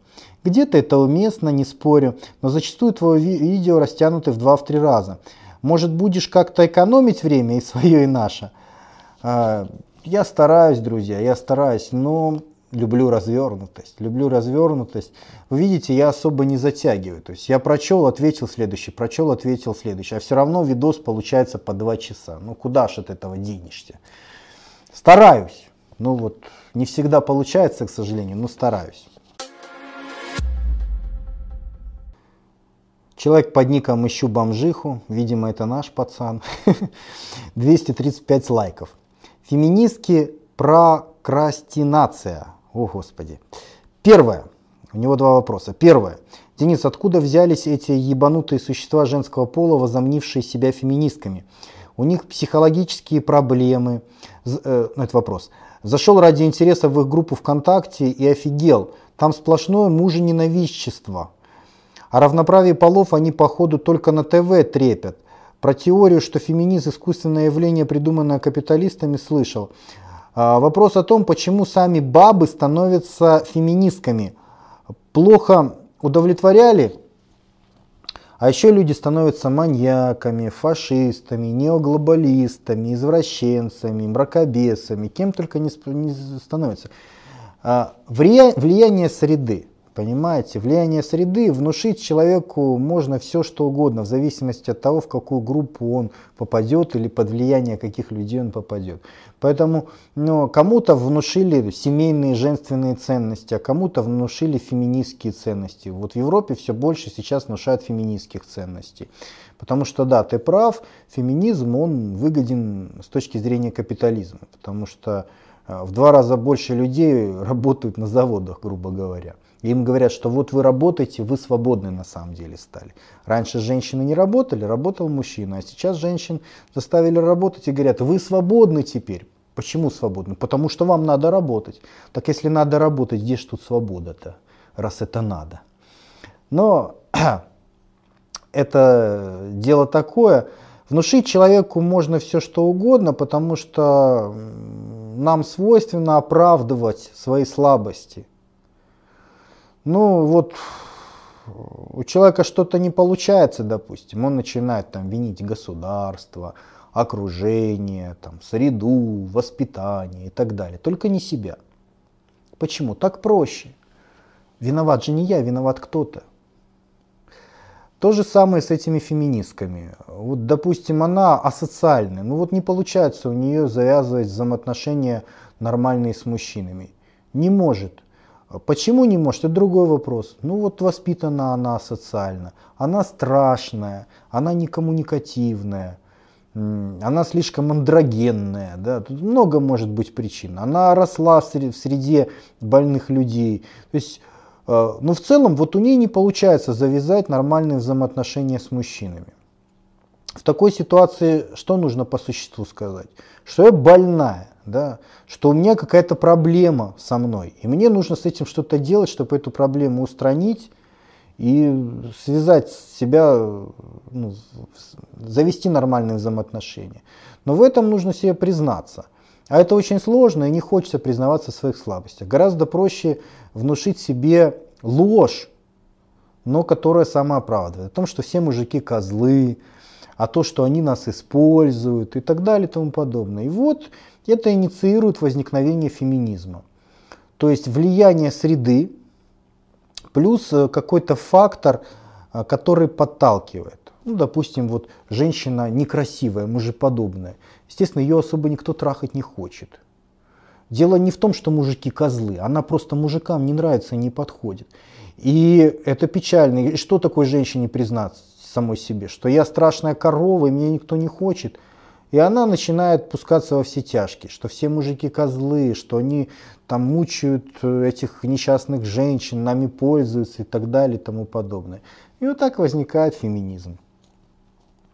Где-то это уместно, не спорю, но зачастую твое видео растянуты в 2-3 раза. Может будешь как-то экономить время и свое, и наше? А, я стараюсь, друзья, я стараюсь, но люблю развернутость, люблю развернутость. Вы видите, я особо не затягиваю. То есть я прочел, ответил следующий, прочел, ответил следующий. А все равно видос получается по два часа. Ну куда ж от этого денешься? Стараюсь. Ну вот, не всегда получается, к сожалению, но стараюсь. Человек под ником «Ищу бомжиху», видимо, это наш пацан, 235 лайков. Феминистки прокрастинация. О, Господи. Первое. У него два вопроса. Первое. Денис, откуда взялись эти ебанутые существа женского пола, возомнившие себя феминистками? У них психологические проблемы. Э, ну, это вопрос. Зашел ради интереса в их группу ВКонтакте и офигел. Там сплошное мужененавистчество. О равноправии полов они, походу, только на ТВ трепят. Про теорию, что феминизм – искусственное явление, придуманное капиталистами, слышал. А, вопрос о том, почему сами бабы становятся феминистками. Плохо удовлетворяли, а еще люди становятся маньяками, фашистами, неоглобалистами, извращенцами, мракобесами, кем только не, становятся. А, влияние среды. Понимаете, влияние среды, внушить человеку можно все что угодно, в зависимости от того, в какую группу он попадет или под влияние каких людей он попадет. Поэтому ну, кому-то внушили семейные женственные ценности, а кому-то внушили феминистские ценности. Вот в Европе все больше сейчас внушают феминистских ценностей. Потому что да, ты прав, феминизм он выгоден с точки зрения капитализма. Потому что э, в два раза больше людей работают на заводах, грубо говоря. Им говорят, что вот вы работаете, вы свободны на самом деле стали. Раньше женщины не работали, работал мужчина, а сейчас женщин заставили работать и говорят, вы свободны теперь. Почему свободны? Потому что вам надо работать. Так если надо работать, где же тут свобода-то, раз это надо? Но это дело такое. Внушить человеку можно все что угодно, потому что нам свойственно оправдывать свои слабости. Ну вот у человека что-то не получается, допустим, он начинает там винить государство, окружение, там, среду, воспитание и так далее. Только не себя. Почему? Так проще. Виноват же не я, виноват кто-то. То же самое с этими феминистками. Вот, допустим, она асоциальная, ну вот не получается у нее завязывать взаимоотношения нормальные с мужчинами. Не может. Почему не может? Это другой вопрос. Ну вот воспитана она социально, она страшная, она некоммуникативная, она слишком андрогенная, да? тут много может быть причин. Она росла в среде больных людей. То есть, э, ну в целом вот у нее не получается завязать нормальные взаимоотношения с мужчинами. В такой ситуации что нужно по существу сказать? Что я больная да, что у меня какая-то проблема со мной, и мне нужно с этим что-то делать, чтобы эту проблему устранить и связать себя, ну, завести нормальные взаимоотношения. Но в этом нужно себе признаться. А это очень сложно, и не хочется признаваться в своих слабостях. Гораздо проще внушить себе ложь, но которая самооправдывает. О том, что все мужики козлы, а то, что они нас используют и так далее и тому подобное. И вот это инициирует возникновение феминизма. То есть влияние среды плюс э, какой-то фактор, э, который подталкивает. Ну, допустим, вот женщина некрасивая, мужеподобная. Естественно, ее особо никто трахать не хочет. Дело не в том, что мужики козлы, она просто мужикам не нравится и не подходит. И это печально. И что такой женщине признаться самой себе? Что я страшная корова, и меня никто не хочет. И она начинает пускаться во все тяжкие, что все мужики козлы, что они там мучают э, этих несчастных женщин, нами пользуются и так далее и тому подобное. И вот так возникает феминизм.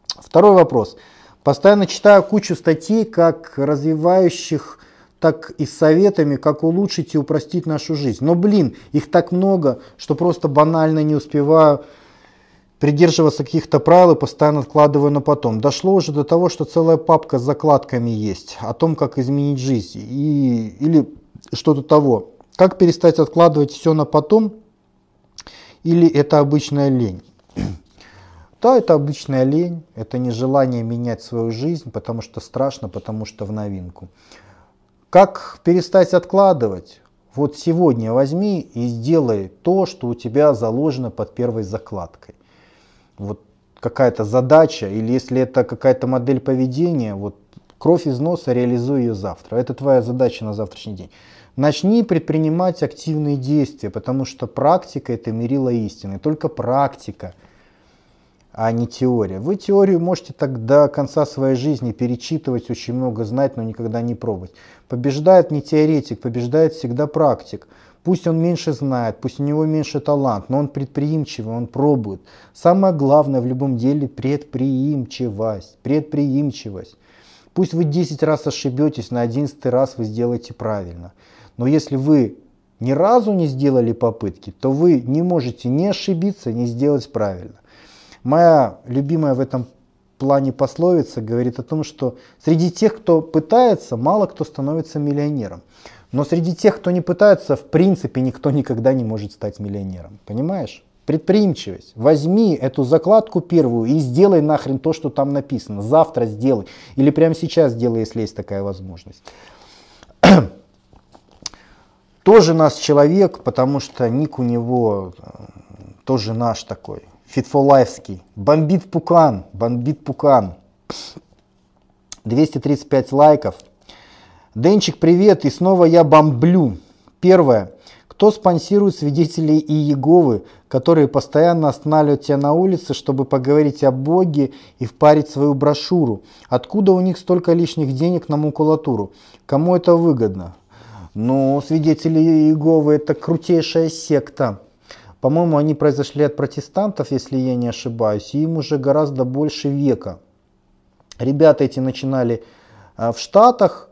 Второй вопрос. Постоянно читаю кучу статей, как развивающих, так и с советами, как улучшить и упростить нашу жизнь. Но, блин, их так много, что просто банально не успеваю придерживаться каких-то правил и постоянно откладываю на потом. Дошло уже до того, что целая папка с закладками есть о том, как изменить жизнь. И, или что-то того. Как перестать откладывать все на потом? Или это обычная лень? Да, это обычная лень, это нежелание менять свою жизнь, потому что страшно, потому что в новинку. Как перестать откладывать? Вот сегодня возьми и сделай то, что у тебя заложено под первой закладкой. Вот какая-то задача, или если это какая-то модель поведения, вот кровь из носа, реализуй ее завтра. Это твоя задача на завтрашний день. Начни предпринимать активные действия, потому что практика это мерила истины. Только практика – а не теория. Вы теорию можете так до конца своей жизни перечитывать, очень много знать, но никогда не пробовать. Побеждает не теоретик, побеждает всегда практик. Пусть он меньше знает, пусть у него меньше талант, но он предприимчивый, он пробует. Самое главное в любом деле предприимчивость. Предприимчивость. Пусть вы 10 раз ошибетесь, на 11 раз вы сделаете правильно. Но если вы ни разу не сделали попытки, то вы не можете не ошибиться, не сделать правильно. Моя любимая в этом плане пословица говорит о том, что среди тех, кто пытается, мало кто становится миллионером. Но среди тех, кто не пытается, в принципе, никто никогда не может стать миллионером. Понимаешь? Предприимчивость. Возьми эту закладку первую и сделай нахрен то, что там написано. Завтра сделай. Или прямо сейчас сделай, если есть такая возможность. Тоже наш человек, потому что ник у него э, тоже наш такой. Фитфолаевский. Бомбит Пукан. Бомбит Пукан. 235 лайков. Денчик, привет. И снова я бомблю. Первое. Кто спонсирует свидетелей Иеговы, которые постоянно останавливают тебя на улице, чтобы поговорить о Боге и впарить свою брошюру? Откуда у них столько лишних денег на макулатуру? Кому это выгодно? Ну, свидетели Иеговы это крутейшая секта. По-моему, они произошли от протестантов, если я не ошибаюсь, и им уже гораздо больше века. Ребята эти начинали а, в Штатах,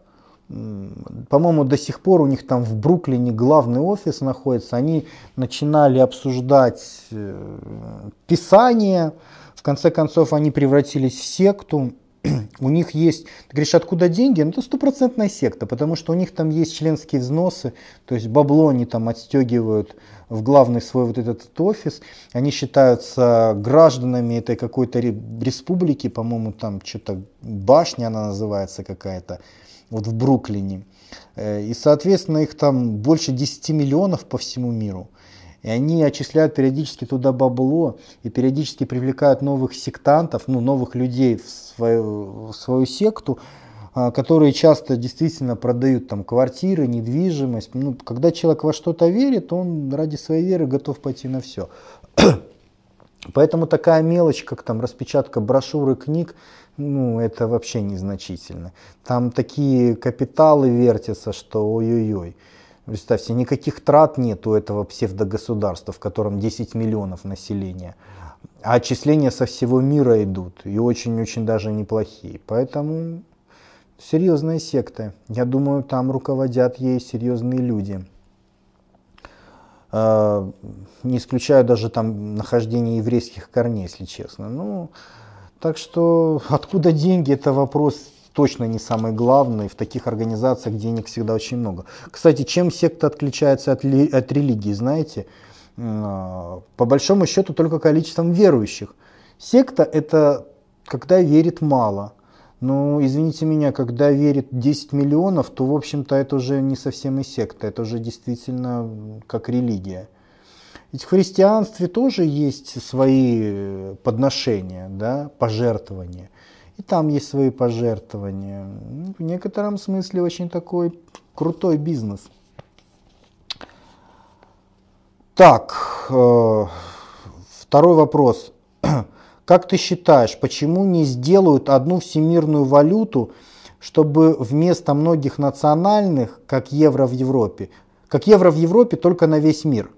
по-моему, до сих пор у них там в Бруклине главный офис находится. Они начинали обсуждать э, Писание, в конце концов они превратились в секту. у них есть, ты говоришь, откуда деньги? Ну, это стопроцентная секта, потому что у них там есть членские взносы, то есть бабло они там отстегивают в главный свой вот этот офис. Они считаются гражданами этой какой-то республики, по-моему, там что-то башня она называется какая-то, вот в Бруклине. Э, и, соответственно, их там больше 10 миллионов по всему миру. И они отчисляют периодически туда бабло и периодически привлекают новых сектантов, ну, новых людей в свою, в свою секту, а, которые часто действительно продают там квартиры, недвижимость. Ну, когда человек во что-то верит, он ради своей веры готов пойти на все. Поэтому такая мелочь, как там распечатка брошюры, книг, ну, это вообще незначительно. Там такие капиталы вертятся, что ой-ой-ой. Представьте, никаких трат нет у этого псевдогосударства, в котором 10 миллионов населения. А отчисления со всего мира идут, и очень-очень даже неплохие. Поэтому серьезная секта. Я думаю, там руководят ей серьезные люди. А, не исключаю даже там нахождение еврейских корней, если честно. Ну, так что откуда деньги, это вопрос точно не самый главный. В таких организациях денег всегда очень много. Кстати, чем секта отличается от, ли, от религии, знаете? А, по большому счету только количеством верующих. Секта это когда верит мало. Но, извините меня, когда верит 10 миллионов, то, в общем-то, это уже не совсем и секта, это уже действительно как религия. Ведь в христианстве тоже есть свои подношения, да, пожертвования. и там есть свои пожертвования. Ну, в некотором смысле очень такой крутой бизнес. Так, э, второй вопрос. Как ты считаешь, почему не сделают одну всемирную валюту, чтобы вместо многих национальных, как евро в Европе, как евро в Европе только на весь мир,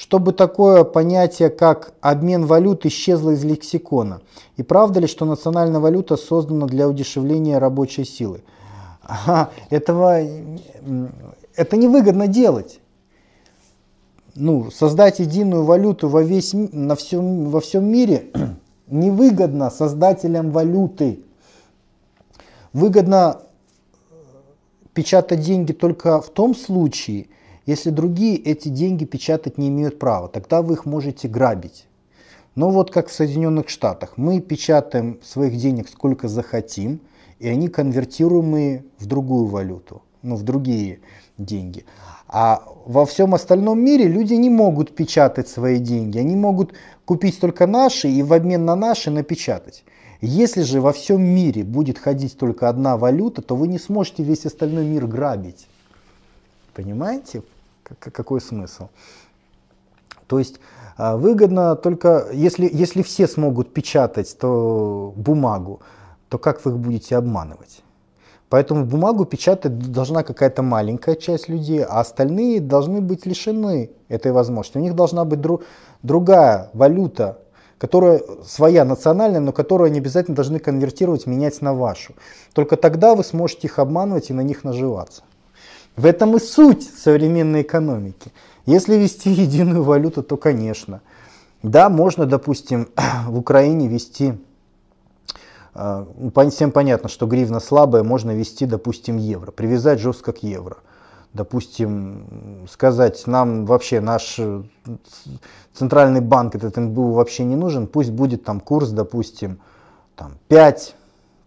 чтобы такое понятие, как обмен валют, исчезло из лексикона? И правда ли, что национальная валюта создана для удешевления рабочей силы? Ага, этого, это невыгодно делать. Ну, создать единую валюту во, весь, на всем, во всем мире невыгодно создателям валюты. Выгодно э, печатать деньги только в том случае, если другие эти деньги печатать не имеют права. Тогда вы их можете грабить. Но вот как в Соединенных Штатах, мы печатаем своих денег сколько захотим, и они конвертируемые в другую валюту, ну, в другие деньги. А во всем остальном мире люди не могут печатать свои деньги, они могут купить только наши и в обмен на наши напечатать. Если же во всем мире будет ходить только одна валюта, то вы не сможете весь остальной мир грабить. Понимаете, какой смысл? То есть а, выгодно только, если, если все смогут печатать то бумагу, то как вы их будете обманывать? Поэтому бумагу печатать должна какая-то маленькая часть людей, а остальные должны быть лишены этой возможности. У них должна быть дру, другая валюта, которая своя национальная, но которую они обязательно должны конвертировать, менять на вашу. Только тогда вы сможете их обманывать и на них наживаться. В этом и суть современной экономики. Если вести единую валюту, то конечно. Да, можно, допустим, в Украине вести, э, всем понятно, что гривна слабая, можно вести, допустим, евро, привязать жестко к евро допустим, сказать, нам вообще наш э, центральный банк этот НБУ вообще не нужен, пусть будет там курс, допустим, там 5,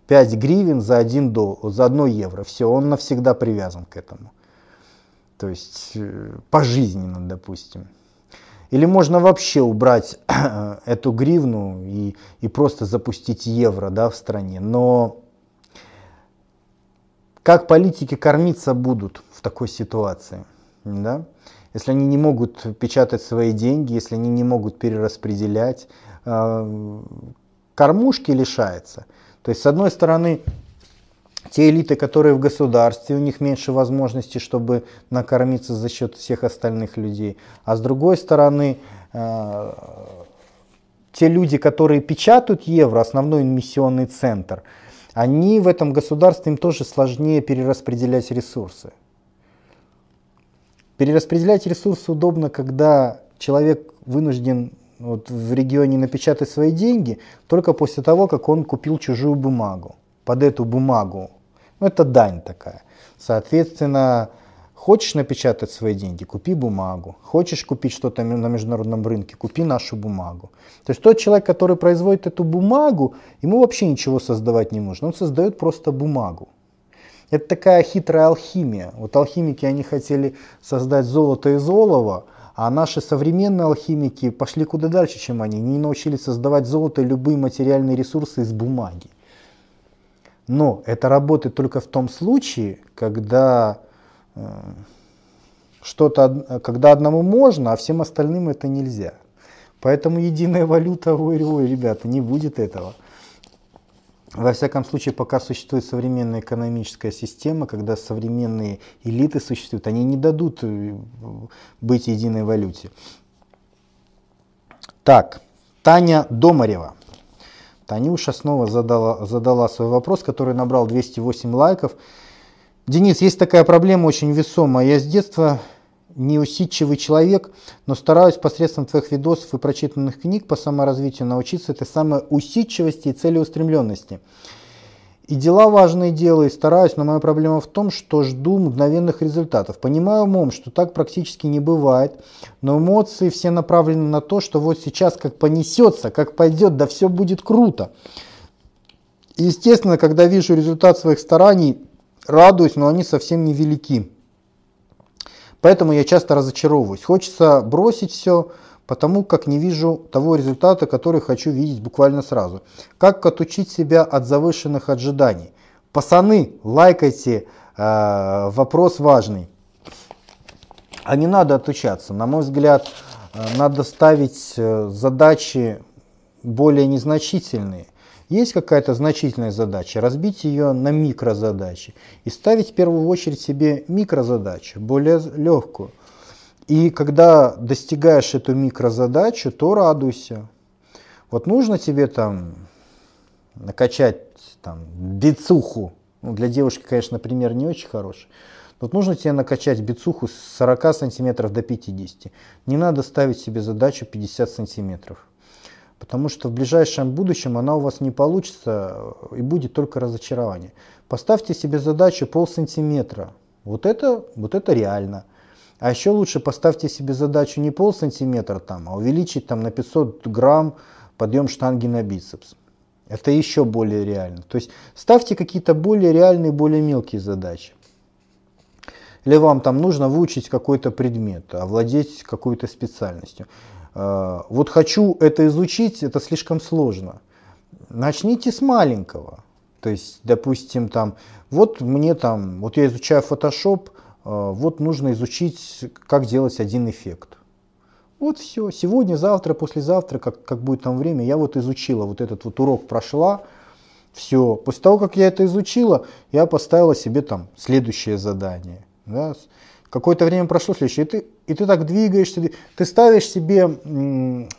5 гривен за 1, дол, за 1 евро. Все, он навсегда привязан к этому. То есть э, пожизненно, допустим. Или можно вообще убрать эту гривну и, и просто запустить евро да, в стране. Но как политики кормиться будут в такой ситуации? Да? Если они не могут печатать свои деньги, если они не могут перераспределять, э, кормушки лишается. То есть, с одной стороны, те элиты, которые в государстве, у них меньше возможностей, чтобы накормиться за счет всех остальных людей. А с другой стороны, э, те люди, которые печатают евро, основной эмиссионный центр – они в этом государстве, им тоже сложнее перераспределять ресурсы. Перераспределять ресурсы удобно, когда человек вынужден вот, в регионе напечатать свои деньги только после того, как он купил чужую бумагу. Под эту бумагу. Ну, это дань такая. Соответственно, Хочешь напечатать свои деньги, купи бумагу. Хочешь купить что-то на международном рынке, купи нашу бумагу. То есть тот человек, который производит эту бумагу, ему вообще ничего создавать не нужно. Он создает просто бумагу. Это такая хитрая алхимия. Вот алхимики, они хотели создать золото из олова, а наши современные алхимики пошли куда дальше, чем они. Они научились создавать золото и любые материальные ресурсы из бумаги. Но это работает только в том случае, когда что-то, когда одному можно, а всем остальным это нельзя. Поэтому единая валюта, ой, ой, ребята, не будет этого. Во всяком случае, пока существует современная экономическая система, когда современные элиты существуют, они не дадут э, быть единой валюте. Так, Таня Домарева. Танюша снова задала, задала свой вопрос, который набрал 208 лайков. Денис, есть такая проблема очень весомая. Я с детства неусидчивый человек, но стараюсь посредством твоих видосов и прочитанных книг по саморазвитию научиться этой самой усидчивости и целеустремленности. И дела важные делаю, и стараюсь, но моя проблема в том, что жду мгновенных результатов. Понимаю умом, что так практически не бывает, но эмоции все направлены на то, что вот сейчас как понесется, как пойдет, да все будет круто. Естественно, когда вижу результат своих стараний, радуюсь, но они совсем невелики. Поэтому я часто разочаровываюсь. Хочется бросить все, потому как не вижу того результата, который хочу видеть буквально сразу. Как отучить себя от завышенных ожиданий? Пацаны, лайкайте, э, вопрос важный. А не надо отучаться. На мой взгляд, э, надо ставить э, задачи более незначительные. Есть какая-то значительная задача, разбить ее на микрозадачи и ставить в первую очередь себе микрозадачу, более легкую. И когда достигаешь эту микрозадачу, то радуйся. Вот нужно тебе там накачать там, бицуху. Ну, для девушки, конечно, пример не очень хороший. Вот нужно тебе накачать бицуху с 40 сантиметров до 50. Не надо ставить себе задачу 50 сантиметров. Потому что в ближайшем будущем она у вас не получится и будет только разочарование. Поставьте себе задачу пол сантиметра. Вот это, вот это реально. А еще лучше поставьте себе задачу не пол сантиметра там, а увеличить там на 500 грамм подъем штанги на бицепс. Это еще более реально. То есть ставьте какие-то более реальные, более мелкие задачи. Или вам там нужно выучить какой-то предмет, овладеть какой-то специальностью. Э, вот хочу это изучить, это слишком сложно. Начните с маленького. То есть, допустим, там, вот мне там, вот я изучаю Photoshop, э, вот нужно изучить, как делать один эффект. Вот все. Сегодня, завтра, послезавтра, как, как будет там время, я вот изучила, вот этот вот урок прошла. Все. После того, как я это изучила, я поставила себе там следующее задание. Да? Какое-то время прошло следующее, и ты, и ты так двигаешься, ты ставишь себе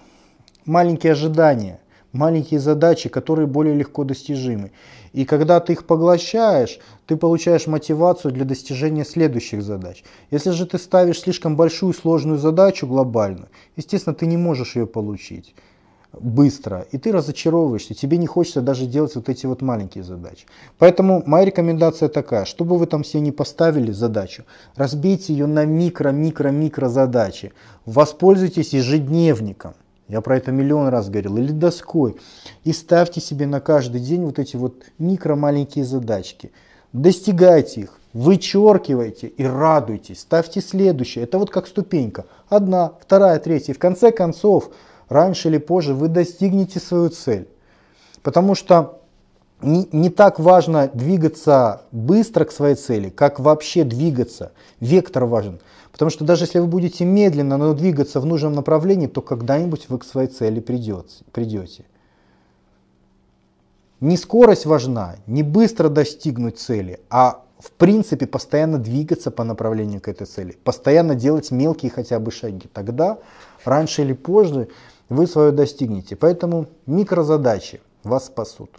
маленькие ожидания, маленькие задачи, которые более легко достижимы. И когда ты их поглощаешь, ты получаешь мотивацию для достижения следующих задач. Если же ты ставишь слишком большую сложную задачу глобальную, естественно, ты не можешь ее получить быстро, и ты разочаровываешься, тебе не хочется даже делать вот эти вот маленькие задачи. Поэтому моя рекомендация такая, чтобы вы там себе не поставили задачу, разбейте ее на микро-микро-микро задачи, воспользуйтесь ежедневником, я про это миллион раз говорил, или доской, и ставьте себе на каждый день вот эти вот микро-маленькие задачки, достигайте их, вычеркивайте и радуйтесь, ставьте следующее, это вот как ступенька, одна, вторая, третья, и в конце концов, раньше или позже вы достигнете свою цель. Потому что не, не так важно двигаться быстро к своей цели, как вообще двигаться. Вектор важен. Потому что даже если вы будете медленно, но двигаться в нужном направлении, то когда-нибудь вы к своей цели придете. придете. Не скорость важна, не быстро достигнуть цели, а в принципе постоянно двигаться по направлению к этой цели, постоянно делать мелкие хотя бы шаги. Тогда раньше или позже вы свое достигнете. Поэтому микрозадачи вас спасут.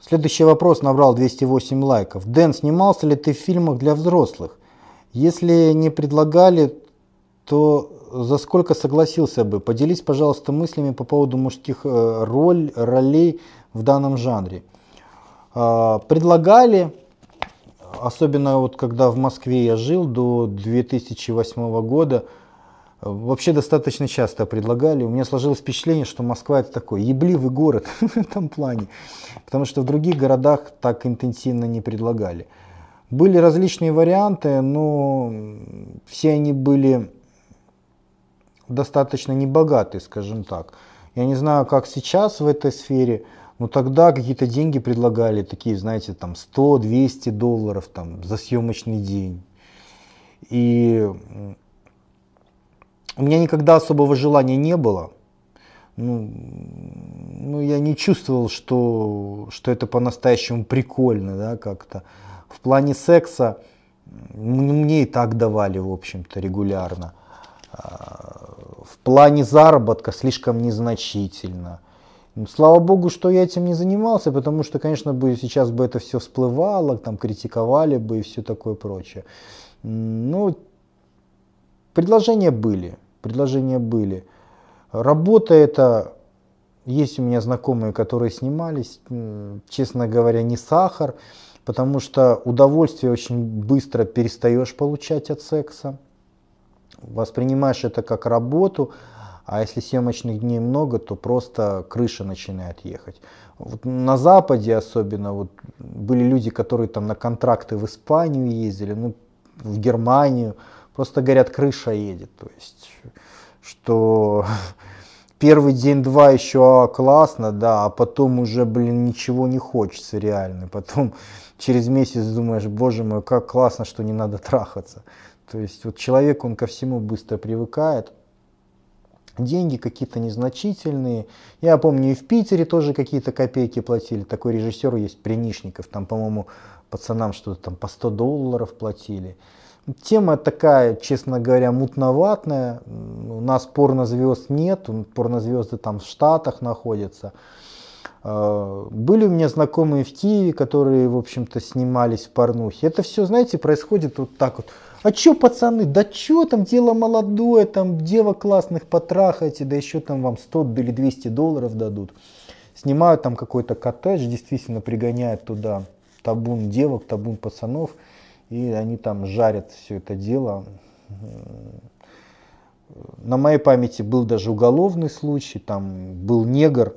Следующий вопрос набрал 208 лайков. Дэн, снимался ли ты в фильмах для взрослых? Если не предлагали, то за сколько согласился бы? Поделись, пожалуйста, мыслями по поводу мужских э, роль, ролей в данном жанре. А, предлагали, особенно вот когда в Москве я жил до 2008 года, Вообще достаточно часто предлагали. У меня сложилось впечатление, что Москва это такой ебливый город в этом плане. Потому что в других городах так интенсивно не предлагали. Были различные варианты, но все они были достаточно небогатые, скажем так. Я не знаю, как сейчас в этой сфере, но тогда какие-то деньги предлагали, такие, знаете, там 100-200 долларов там, за съемочный день. И у меня никогда особого желания не было. Ну, ну я не чувствовал, что, что это по-настоящему прикольно, да, как-то. В плане секса мне и так давали, в общем-то, регулярно. А, в плане заработка слишком незначительно. Ну, слава богу, что я этим не занимался, потому что, конечно, бы сейчас бы это все всплывало, там критиковали бы и все такое прочее. Ну, предложения были предложения были. Работа это, есть у меня знакомые, которые снимались, честно говоря, не сахар, потому что удовольствие очень быстро перестаешь получать от секса. Воспринимаешь это как работу, а если съемочных дней много, то просто крыша начинает ехать. Вот на Западе особенно вот были люди, которые там на контракты в Испанию ездили, ну, в Германию, просто говорят, крыша едет. То есть, что первый день-два еще а, классно, да, а потом уже, блин, ничего не хочется реально. Потом через месяц думаешь, боже мой, как классно, что не надо трахаться. То есть вот человек, он ко всему быстро привыкает. Деньги какие-то незначительные. Я помню, и в Питере тоже какие-то копейки платили. Такой режиссер есть, Принишников. Там, по-моему, пацанам что-то там по 100 долларов платили. Тема такая, честно говоря, мутноватная. У нас порнозвезд нет, порнозвезды там в Штатах находятся. А, были у меня знакомые в Киеве, которые, в общем-то, снимались в порнухе. Это все, знаете, происходит вот так вот. А чё, пацаны, да чё там, дело молодое, там девок классных потрахайте, да еще там вам 100 или 200 долларов дадут. Снимают там какой-то коттедж, действительно пригоняют туда табун девок, табун пацанов – и они там жарят все это дело. На моей памяти был даже уголовный случай, там был негр,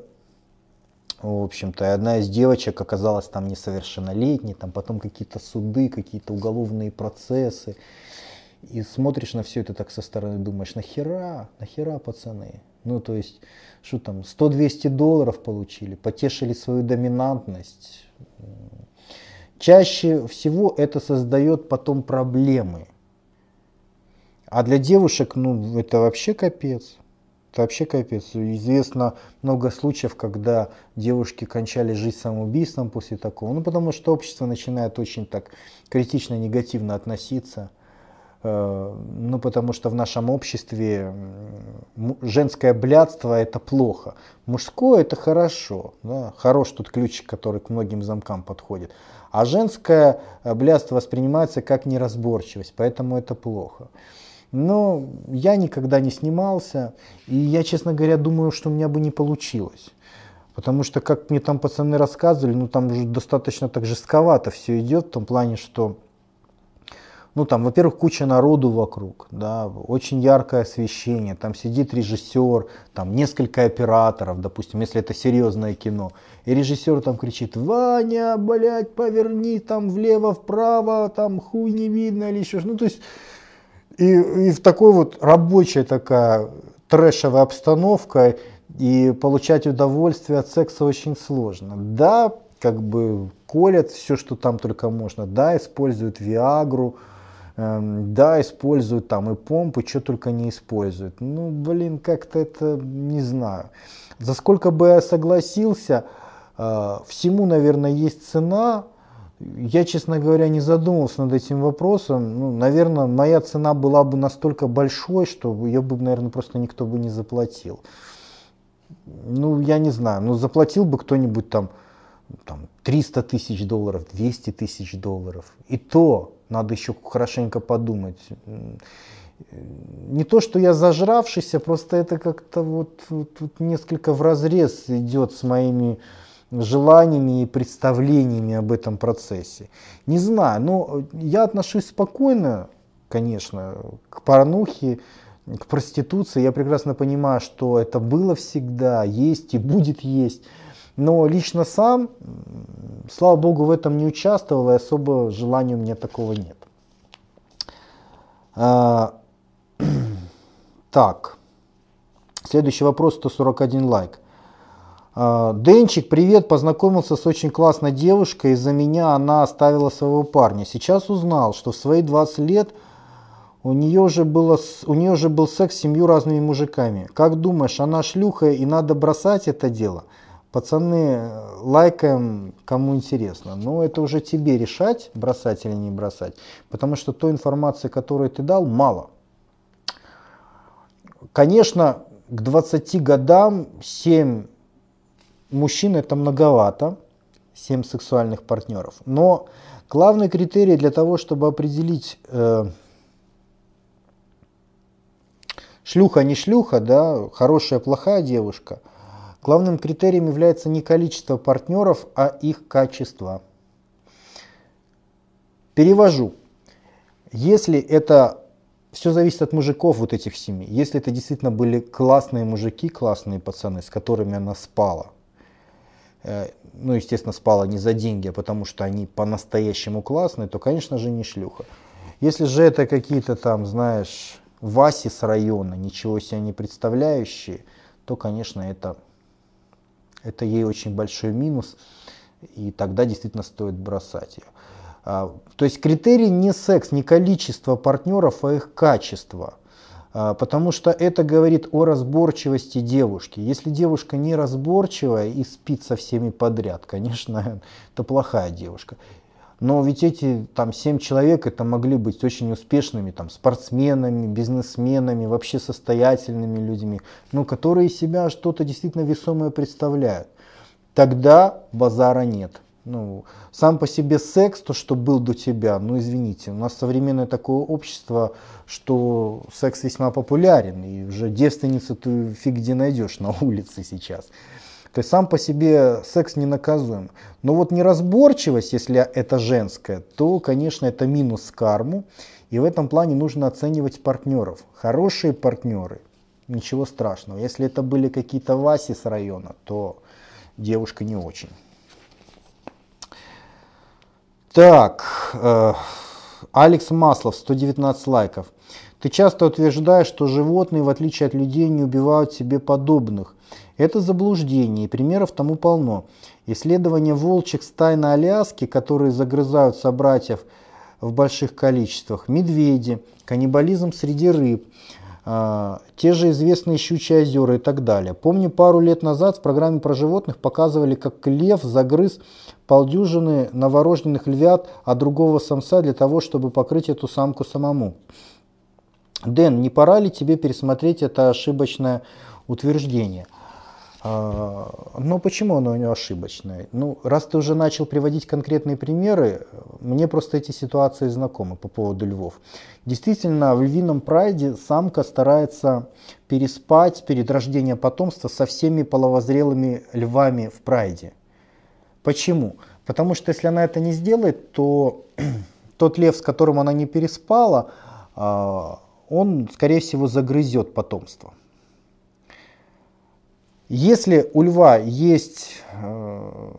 в общем-то, и одна из девочек оказалась там несовершеннолетней, там потом какие-то суды, какие-то уголовные процессы. И смотришь на все это так со стороны, думаешь, нахера, нахера, пацаны? Ну, то есть, что там, 100-200 долларов получили, потешили свою доминантность, Чаще всего это создает потом проблемы. А для девушек, ну, это вообще капец. Это вообще капец. Известно много случаев, когда девушки кончали жизнь самоубийством после такого. Ну, потому что общество начинает очень так критично, негативно относиться. Э, ну, потому что в нашем обществе женское блядство это плохо. Мужское это хорошо. Да? Хорош тот ключик, который к многим замкам подходит. А женское э, блядство воспринимается как неразборчивость, поэтому это плохо. Но я никогда не снимался, и я, честно говоря, думаю, что у меня бы не получилось. Потому что, как мне там пацаны рассказывали, ну там уже достаточно так жестковато все идет, в том плане, что ну там, во-первых, куча народу вокруг, да, очень яркое освещение, там сидит режиссер, там несколько операторов, допустим, если это серьезное кино, и режиссер там кричит, Ваня, блядь, поверни там влево-вправо, там хуй не видно или еще ну то есть, и, и в такой вот рабочая такая трэшевая обстановка, и получать удовольствие от секса очень сложно. Да, как бы колят все, что там только можно, да, используют Виагру, да, используют там и помпы, что только не используют. Ну, блин, как-то это, не знаю. За сколько бы я согласился, э, всему, наверное, есть цена. Я, честно говоря, не задумывался над этим вопросом. Ну, наверное, моя цена была бы настолько большой, что ее бы, наверное, просто никто бы не заплатил. Ну, я не знаю, ну, заплатил бы кто-нибудь там, там 300 тысяч долларов, 200 тысяч долларов. И то, надо еще хорошенько подумать. Не то, что я зажравшийся, просто это как-то вот, вот, вот несколько в разрез идет с моими желаниями и представлениями об этом процессе. Не знаю, но я отношусь спокойно, конечно, к порнухе, к проституции. Я прекрасно понимаю, что это было всегда, есть и будет есть. Но лично сам, слава богу, в этом не участвовал, и особо желания у меня такого нет. А, так, следующий вопрос, 141 лайк. А, Денчик, привет, познакомился с очень классной девушкой, из-за меня она оставила своего парня. Сейчас узнал, что в свои 20 лет у нее, же было, у нее же был секс с семью разными мужиками. Как думаешь, она шлюха и надо бросать это дело? Пацаны, лайкаем, кому интересно. Но это уже тебе решать, бросать или не бросать. Потому что той информации, которую ты дал, мало. Конечно, к 20 годам 7 мужчин это многовато. 7 сексуальных партнеров. Но главный критерий для того, чтобы определить э, шлюха не шлюха, да, хорошая плохая девушка – Главным критерием является не количество партнеров, а их качество. Перевожу. Если это все зависит от мужиков вот этих семей. Если это действительно были классные мужики, классные пацаны, с которыми она спала, э, ну, естественно, спала не за деньги, а потому что они по-настоящему классные, то, конечно же, не шлюха. Если же это какие-то там, знаешь, Васи с района, ничего себе не представляющие, то, конечно, это, это ей очень большой минус, и тогда действительно стоит бросать ее. А, то есть критерий не секс, не количество партнеров, а их качество. А, потому что это говорит о разборчивости девушки. Если девушка не разборчивая и спит со всеми подряд, конечно, это плохая девушка. Но ведь эти там семь человек это могли быть очень успешными там спортсменами, бизнесменами, вообще состоятельными людьми, ну, которые себя что-то действительно весомое представляют. Тогда базара нет. Ну, сам по себе секс, то, что был до тебя, ну извините, у нас современное такое общество, что секс весьма популярен, и уже девственницу ты фиг где найдешь на улице сейчас. То есть сам по себе секс не наказуем. Но вот неразборчивость, если это женская, то, конечно, это минус карму. И в этом плане нужно оценивать партнеров. Хорошие партнеры, ничего страшного. Если это были какие-то Васи с района, то девушка не очень. Так, э, Алекс Маслов, 119 лайков. Ты часто утверждаешь, что животные, в отличие от людей, не убивают себе подобных. Это заблуждение, и примеров тому полно. Исследования волчьих стай на Аляске, которые загрызают собратьев в больших количествах, медведи, каннибализм среди рыб, э, те же известные щучьи озера и так далее. Помню, пару лет назад в программе про животных показывали, как лев загрыз полдюжины новорожденных львят от другого самца для того, чтобы покрыть эту самку самому. Дэн, не пора ли тебе пересмотреть это ошибочное утверждение? А, но почему оно у него ошибочное? Ну, раз ты уже начал приводить конкретные примеры, мне просто эти ситуации знакомы по поводу львов. Действительно, в львином прайде самка старается переспать перед рождением потомства со всеми половозрелыми львами в прайде. Почему? Потому что если она это не сделает, то тот лев, с которым она не переспала, а, он, скорее всего, загрызет потомство. Если у льва есть э,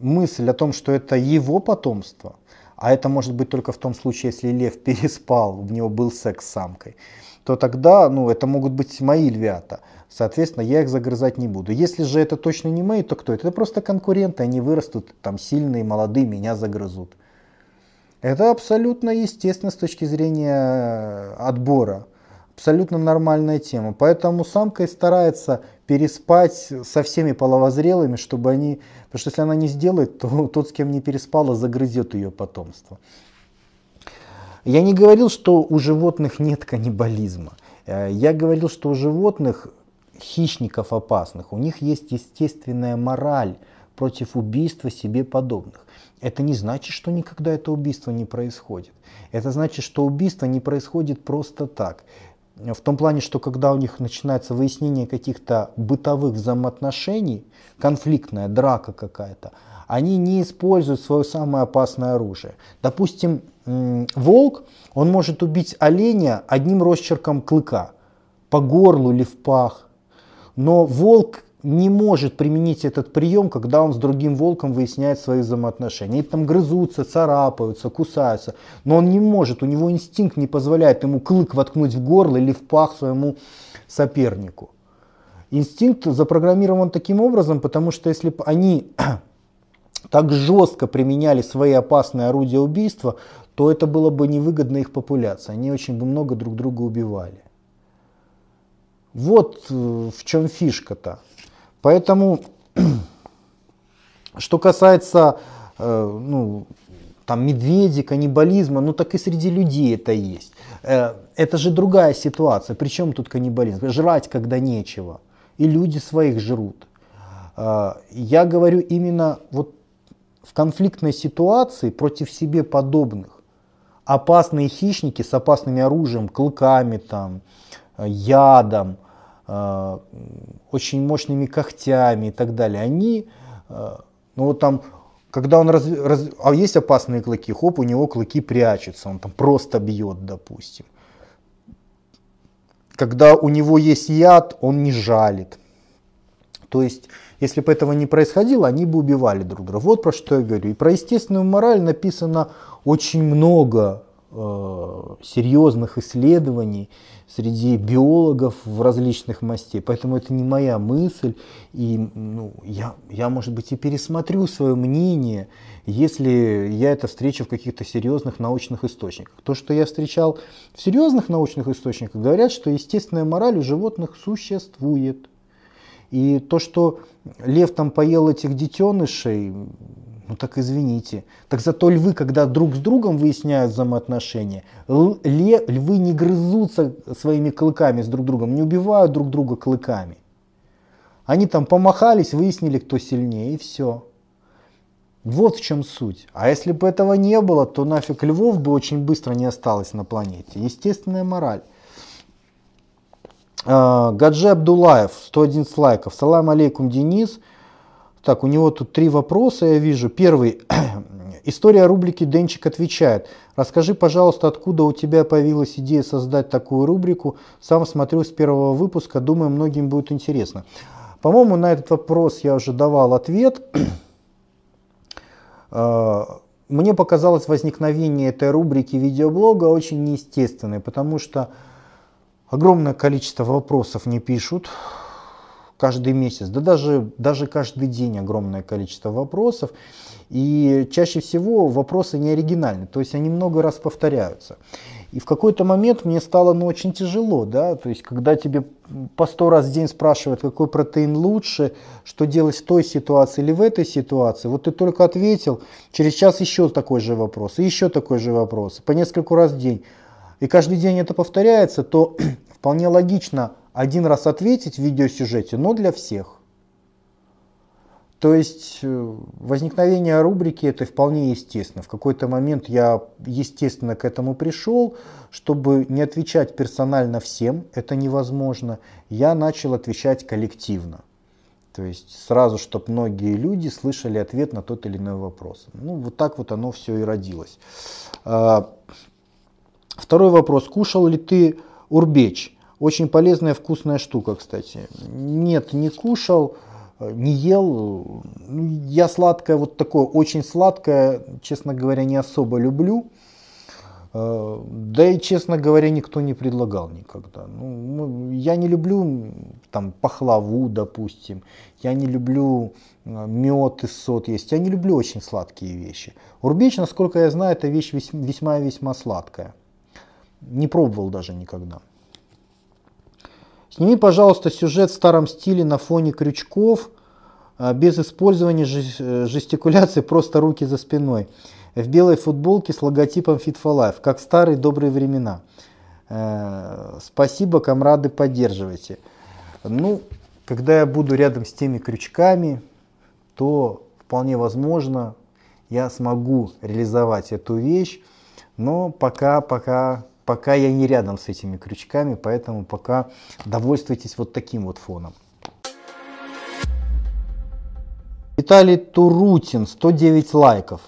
мысль о том, что это его потомство, а это может быть только в том случае, если лев переспал, у него был секс с самкой, то тогда ну, это могут быть мои львята. Соответственно, я их загрызать не буду. Если же это точно не мои, то кто это? Это просто конкуренты, они вырастут там сильные, молодые, меня загрызут. Это абсолютно естественно с точки зрения отбора. Абсолютно нормальная тема. Поэтому самка и старается переспать со всеми половозрелыми, чтобы они... Потому что если она не сделает, то тот, с кем не переспала, загрызет ее потомство. Я не говорил, что у животных нет каннибализма. Э, я говорил, что у животных хищников опасных. У них есть естественная мораль против убийства себе подобных. Это не значит, что никогда это убийство не происходит. Это значит, что убийство не происходит просто так. В том плане, что когда у них начинается выяснение каких-то бытовых взаимоотношений, конфликтная драка какая-то, они не используют свое самое опасное оружие. Допустим, волк, он может убить оленя одним росчерком клыка по горлу или в пах. Но волк не может применить этот прием, когда он с другим волком выясняет свои взаимоотношения. Они там грызутся, царапаются, кусаются. Но он не может, у него инстинкт не позволяет ему клык воткнуть в горло или в пах своему сопернику. Инстинкт запрограммирован таким образом, потому что если бы они так жестко применяли свои опасные орудия убийства, то это было бы невыгодно их популяции. Они очень бы много друг друга убивали. Вот э, в чем фишка-то. Поэтому, что касается э, ну, там, медведи, каннибализма, ну так и среди людей это есть. Э, это же другая ситуация. Причем тут каннибализм? Жрать, когда нечего. И люди своих жрут. Я говорю именно вот в конфликтной ситуации против себе подобных. Опасные хищники с опасными оружием, клыками, там, ядом – Э, очень мощными когтями и так далее, они, э, ну вот там, когда он, раз, раз, а есть опасные клыки, хоп, у него клыки прячутся, он там просто бьет, допустим. Когда у него есть яд, он не жалит. То есть, если бы этого не происходило, они бы убивали друг друга. Вот про что я говорю. И про естественную мораль написано очень много э, серьезных исследований среди биологов в различных мастей. Поэтому это не моя мысль. И ну, я, я, может быть, и пересмотрю свое мнение, если я это встречу в каких-то серьезных научных источниках. То, что я встречал в серьезных научных источниках, говорят, что естественная мораль у животных существует. И то, что лев там поел этих детенышей, ну так извините. Так зато львы, когда друг с другом выясняют взаимоотношения, львы не грызутся своими клыками с друг другом, не убивают друг друга клыками. Они там помахались, выяснили, кто сильнее, и все. Вот в чем суть. А если бы этого не было, то нафиг львов бы очень быстро не осталось на планете. Естественная мораль. А, Гаджи Абдулаев, 111 лайков. Салам алейкум, Денис. Так, у него тут три вопроса, я вижу. Первый. История рубрики Денчик отвечает. Расскажи, пожалуйста, откуда у тебя появилась идея создать такую рубрику. Сам смотрю с первого выпуска, думаю, многим будет интересно. По-моему, на этот вопрос я уже давал ответ. А, мне показалось возникновение этой рубрики видеоблога очень неестественной, потому что огромное количество вопросов не пишут каждый месяц, да даже, даже каждый день огромное количество вопросов. И чаще всего вопросы не оригинальны, то есть они много раз повторяются. И в какой-то момент мне стало ну, очень тяжело, да, то есть когда тебе по сто раз в день спрашивают, какой протеин лучше, что делать в той ситуации или в этой ситуации, вот ты только ответил, через час еще такой же вопрос, и еще такой же вопрос, по нескольку раз в день. И каждый день это повторяется, то вполне логично один раз ответить в видеосюжете, но для всех. То есть э, возникновение рубрики это вполне естественно. В какой-то момент я естественно к этому пришел, чтобы не отвечать персонально всем, это невозможно. Я начал отвечать коллективно. То есть сразу, чтобы многие люди слышали ответ на тот или иной вопрос. Ну вот так вот оно все и родилось. А, второй вопрос. Кушал ли ты урбеч? Очень полезная вкусная штука, кстати. Нет, не кушал не ел. Я сладкое, вот такое очень сладкое, честно говоря, не особо люблю. Э, да и, честно говоря, никто не предлагал никогда. Ну, я не люблю там пахлаву, допустим. Я не люблю э, мед и сот есть. Я не люблю очень сладкие вещи. Урбеч, насколько я знаю, это вещь весьма-весьма сладкая. Не пробовал даже никогда. Сними, пожалуйста, сюжет в старом стиле на фоне крючков, а, без использования э, жестикуляции, просто руки за спиной. В белой футболке с логотипом Fit for Life, как в старые добрые времена. Э, спасибо, комрады, поддерживайте. Ну, когда я буду рядом с теми крючками, то вполне возможно я смогу реализовать эту вещь, но пока, пока пока я не рядом с этими крючками, поэтому пока довольствуйтесь вот таким вот фоном. Виталий Турутин, 109 лайков.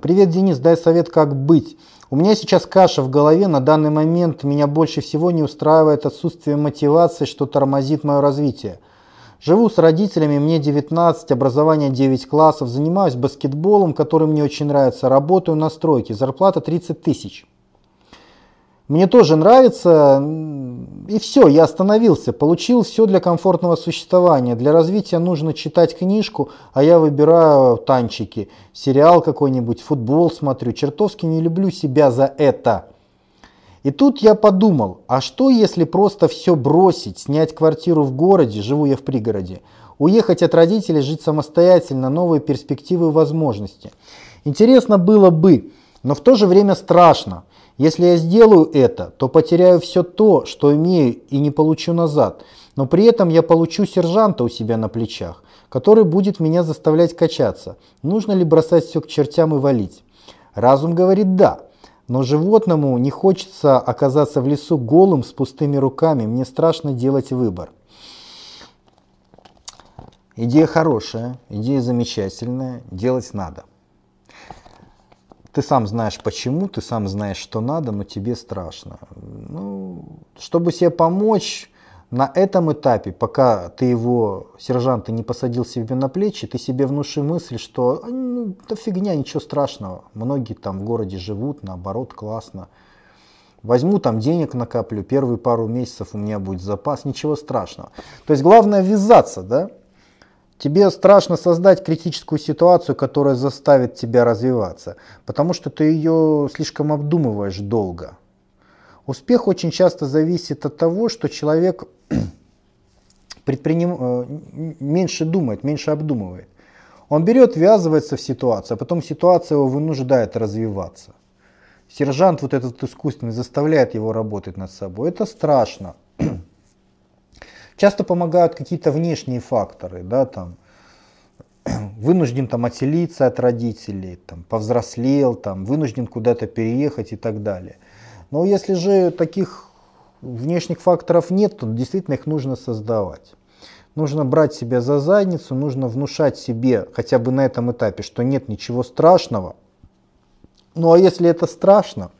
Привет, Денис, дай совет, как быть. У меня сейчас каша в голове, на данный момент меня больше всего не устраивает отсутствие мотивации, что тормозит мое развитие. Живу с родителями, мне 19, образование 9 классов, занимаюсь баскетболом, который мне очень нравится, работаю на стройке, зарплата 30 тысяч. Мне тоже нравится, и все, я остановился, получил все для комфортного существования. Для развития нужно читать книжку, а я выбираю танчики, сериал какой-нибудь, футбол смотрю. Чертовски не люблю себя за это. И тут я подумал, а что если просто все бросить, снять квартиру в городе, живу я в пригороде, уехать от родителей, жить самостоятельно, новые перспективы и возможности. Интересно было бы, но в то же время страшно. Если я сделаю это, то потеряю все то, что имею и не получу назад. Но при этом я получу сержанта у себя на плечах, который будет меня заставлять качаться. Нужно ли бросать все к чертям и валить? Разум говорит «да». Но животному не хочется оказаться в лесу голым с пустыми руками. Мне страшно делать выбор. Идея хорошая, идея замечательная, делать надо. Ты сам знаешь почему, ты сам знаешь, что надо, но тебе страшно. Ну, чтобы себе помочь, На этом этапе, пока ты его, сержанта, не посадил себе на плечи, ты себе внуши мысль, что «А, ну, это фигня, ничего страшного. Многие там в городе живут, наоборот, классно. Возьму там денег накоплю, первые пару месяцев у меня будет запас, ничего страшного. То есть главное ввязаться, да? Тебе страшно создать критическую ситуацию, которая заставит тебя развиваться, потому что ты ее слишком обдумываешь долго. Успех очень часто зависит от того, что человек предприним... Э, меньше думает, меньше обдумывает. Он берет, ввязывается в ситуацию, а потом ситуация его вынуждает развиваться. Сержант вот этот искусственный заставляет его работать над собой. Это страшно. Часто помогают какие-то внешние факторы, да, там, вынужден там отселиться от родителей, там, повзрослел, там, вынужден куда-то переехать и так далее. Но если же таких внешних факторов нет, то действительно их нужно создавать. Нужно брать себя за задницу, нужно внушать себе хотя бы на этом этапе, что нет ничего страшного. Ну а если это страшно,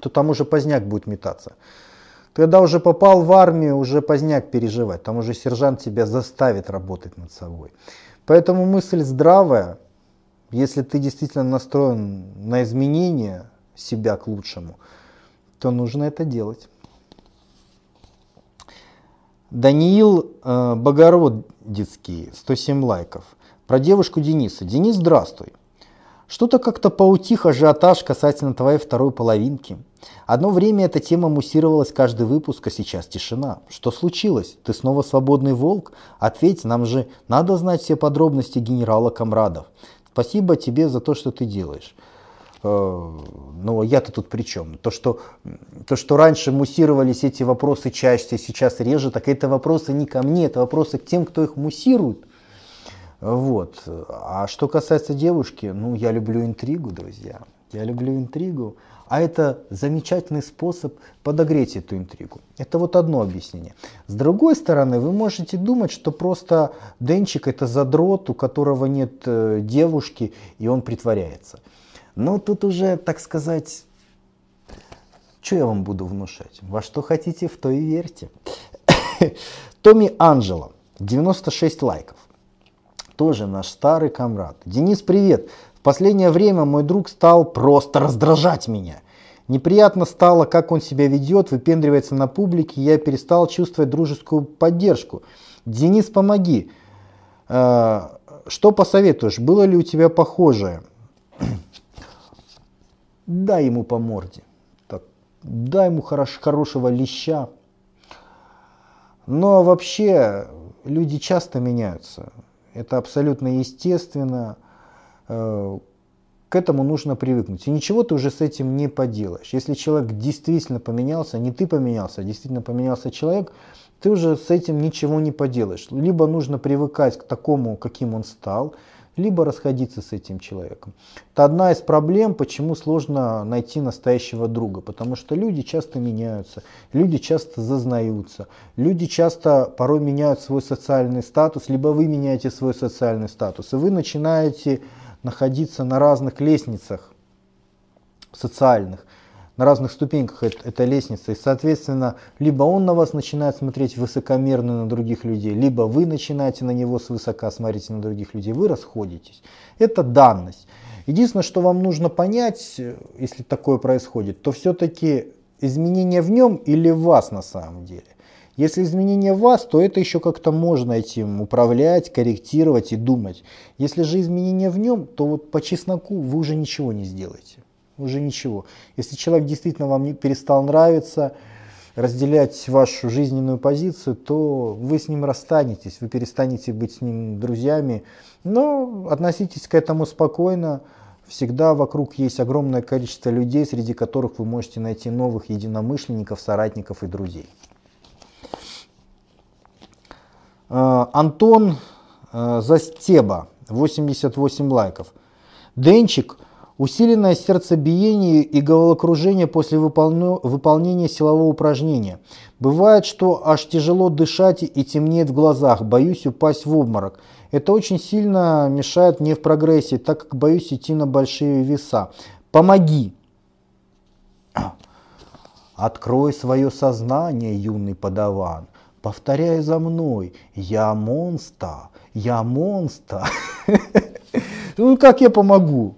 то там уже поздняк будет метаться. Когда уже попал в армию, уже поздняк переживать. Там уже сержант тебя заставит работать над собой. Поэтому мысль здравая. Если ты действительно настроен на изменение себя к лучшему, то нужно это делать. Даниил э, Богородицкий, 107 лайков. Про девушку Дениса. Денис, здравствуй. Что-то как-то поутих ажиотаж касательно твоей второй половинки. Одно время эта тема муссировалась каждый выпуск, а сейчас тишина. Что случилось? Ты снова свободный волк? Ответь, нам же надо знать все подробности генерала Камрадов. Спасибо тебе за то, что ты делаешь. Э, но я-то тут при чем? То что, то, что раньше муссировались эти вопросы чаще, сейчас реже, так это вопросы не ко мне, это вопросы к тем, кто их муссирует. Вот. А что касается девушки, ну, я люблю интригу, друзья. Я люблю интригу. А это замечательный способ подогреть эту интригу. Это вот одно объяснение. С другой стороны, вы можете думать, что просто Денчик это задрот, у которого нет э, девушки, и он притворяется. Но тут уже, так сказать, что я вам буду внушать? Во что хотите, в то и верьте. Томми Анджело, 96 лайков тоже наш старый комрад. Денис, привет. В последнее время мой друг стал просто раздражать меня. Неприятно стало, как он себя ведет, выпендривается на публике, я перестал чувствовать дружескую поддержку. Денис, помоги. Э, что посоветуешь? Было ли у тебя похожее? Дай ему по морде. Так, дай ему хорош, хорошего леща. Но вообще люди часто меняются. Это абсолютно естественно. Э, к этому нужно привыкнуть. И ничего ты уже с этим не поделаешь. Если человек действительно поменялся, не ты поменялся, а действительно поменялся человек, ты уже с этим ничего не поделаешь. Либо нужно привыкать к такому, каким он стал, либо расходиться с этим человеком. Это одна из проблем, почему сложно найти настоящего друга, потому что люди часто меняются, люди часто зазнаются, люди часто порой меняют свой социальный статус, либо вы меняете свой социальный статус, и вы начинаете находиться на разных лестницах социальных на разных ступеньках эта лестница. И, соответственно, либо он на вас начинает смотреть высокомерно на других людей, либо вы начинаете на него свысока смотреть на других людей, вы расходитесь. Это данность. Единственное, что вам нужно понять, если такое происходит, то все-таки изменение в нем или в вас на самом деле. Если изменение в вас, то это еще как-то можно этим управлять, корректировать и думать. Если же изменение в нем, то вот по чесноку вы уже ничего не сделаете уже ничего. Если человек действительно вам не перестал нравиться, разделять вашу жизненную позицию, то вы с ним расстанетесь, вы перестанете быть с ним друзьями. Но относитесь к этому спокойно. Всегда вокруг есть огромное количество людей, среди которых вы можете найти новых единомышленников, соратников и друзей. Э, Антон э, Застеба, 88 лайков. Денчик – Усиленное сердцебиение и головокружение после выполнения силового упражнения. Бывает, что аж тяжело дышать и темнеет в глазах, боюсь упасть в обморок. Это очень сильно мешает мне в прогрессе, так как боюсь идти на большие веса. Помоги! Открой свое сознание, юный подаван. повторяй за мной, я монстр, я монстр. Ну как я помогу?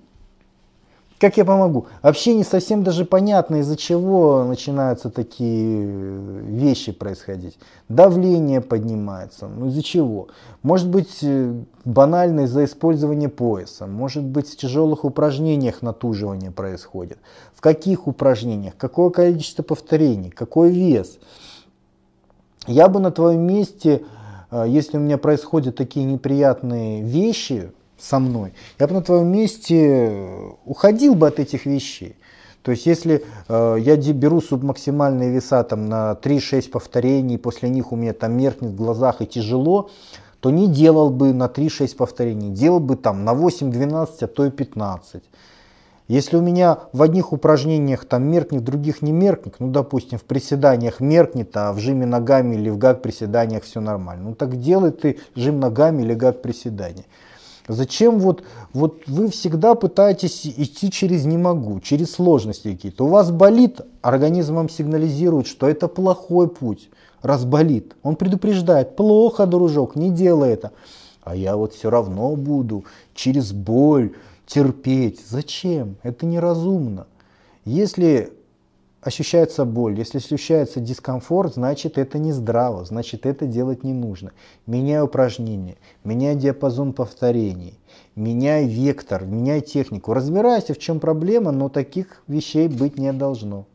Как я помогу? Вообще не совсем даже понятно, из-за чего начинаются такие вещи происходить. Давление поднимается. Ну из-за чего? Может быть э, банально из-за использования пояса. Может быть в тяжелых упражнениях натуживание происходит. В каких упражнениях? Какое количество повторений? Какой вес? Я бы на твоем месте, э, если у меня происходят такие неприятные вещи, со мной, я бы на твоем месте уходил бы от этих вещей. То есть если э, я беру субмаксимальные веса там, на 3-6 повторений, после них у меня там меркнет в глазах и тяжело, то не делал бы на 3-6 повторений, делал бы там на 8-12, а то и 15. Если у меня в одних упражнениях там меркнет, в других не меркнет, ну допустим в приседаниях меркнет, а в жиме ногами или в гак приседаниях все нормально, ну так делай ты жим ногами или гак приседания. Зачем вот, вот вы всегда пытаетесь идти через не могу, через сложности какие-то. У вас болит, организм вам сигнализирует, что это плохой путь, раз болит. Он предупреждает, плохо, дружок, не делай это. А я вот все равно буду через боль терпеть. Зачем? Это неразумно. Если ощущается боль, если ощущается дискомфорт, значит это не здраво, значит это делать не нужно. Меняй упражнения, меняй диапазон повторений, меняй вектор, меняй технику. Разбирайся, в чем проблема, но таких вещей быть не должно.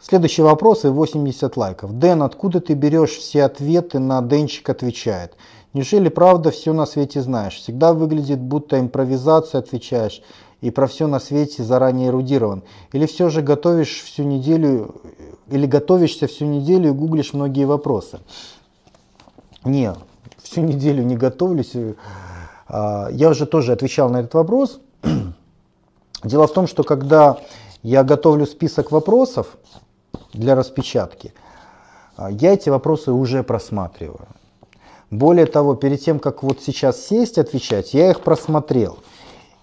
Следующий вопрос и 80 лайков. Дэн, откуда ты берешь все ответы на Денчик отвечает? Неужели правда все на свете знаешь? Всегда выглядит, будто импровизация отвечаешь и про все на свете заранее эрудирован? Или все же готовишь всю неделю, или готовишься всю неделю и гуглишь многие вопросы? Не, всю неделю не готовлюсь. А, я уже тоже отвечал на этот вопрос. Дело в том, что когда я готовлю список вопросов для распечатки, а, я эти вопросы уже просматриваю. Более того, перед тем, как вот сейчас сесть отвечать, я их просмотрел.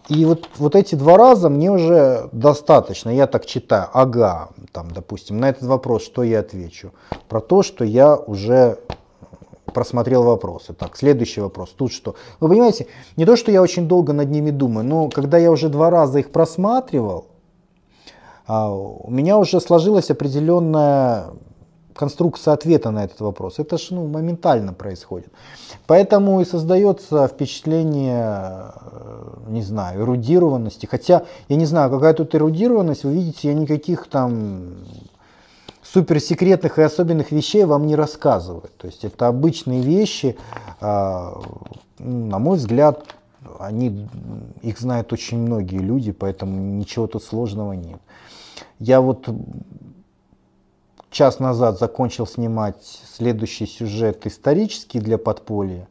И вот, вот эти два раза мне уже достаточно. Я так читаю, ага, там, допустим, на этот вопрос, что я отвечу? Про то, что я уже просмотрел вопросы. Так, следующий вопрос. Тут что? Вы понимаете, не то, что я очень долго над ними думаю, но когда я уже два раза их просматривал, а, у меня уже сложилась определенная конструкция ответа на этот вопрос. Это же ну, моментально происходит. Поэтому и создается впечатление, э, не знаю, эрудированности. Хотя, я не знаю, какая тут эрудированность, вы видите, я никаких там суперсекретных и особенных вещей вам не рассказываю. То есть это обычные вещи, а, на мой взгляд, они, их знают очень многие люди, поэтому ничего тут сложного нет. Я вот час назад закончил снимать следующий сюжет исторический для подполья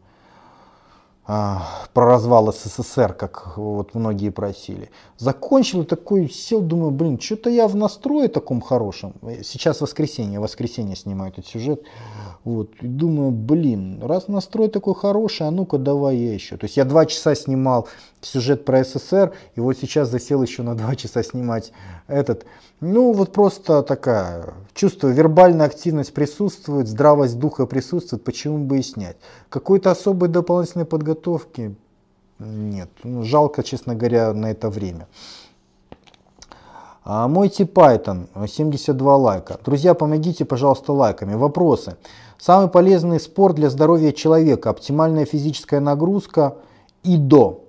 а, про развал СССР, как вот многие просили. Закончил такой, сел, думаю, блин, что-то я в настрое таком хорошем. Сейчас воскресенье, воскресенье снимаю этот сюжет. Вот, и думаю, блин, раз настрой такой хороший, а ну-ка давай я еще. То есть я два часа снимал сюжет про СССР, и вот сейчас засел еще на два часа снимать этот. Ну, вот просто такая, чувствую, вербальная активность присутствует, здравость духа присутствует, почему бы и снять. Какой-то особой дополнительной подготовки нет. Ну, жалко, честно говоря, на это время. А, мойте Python, 72 лайка. Друзья, помогите, пожалуйста, лайками. Вопросы. Самый полезный спорт для здоровья человека, оптимальная физическая нагрузка и до.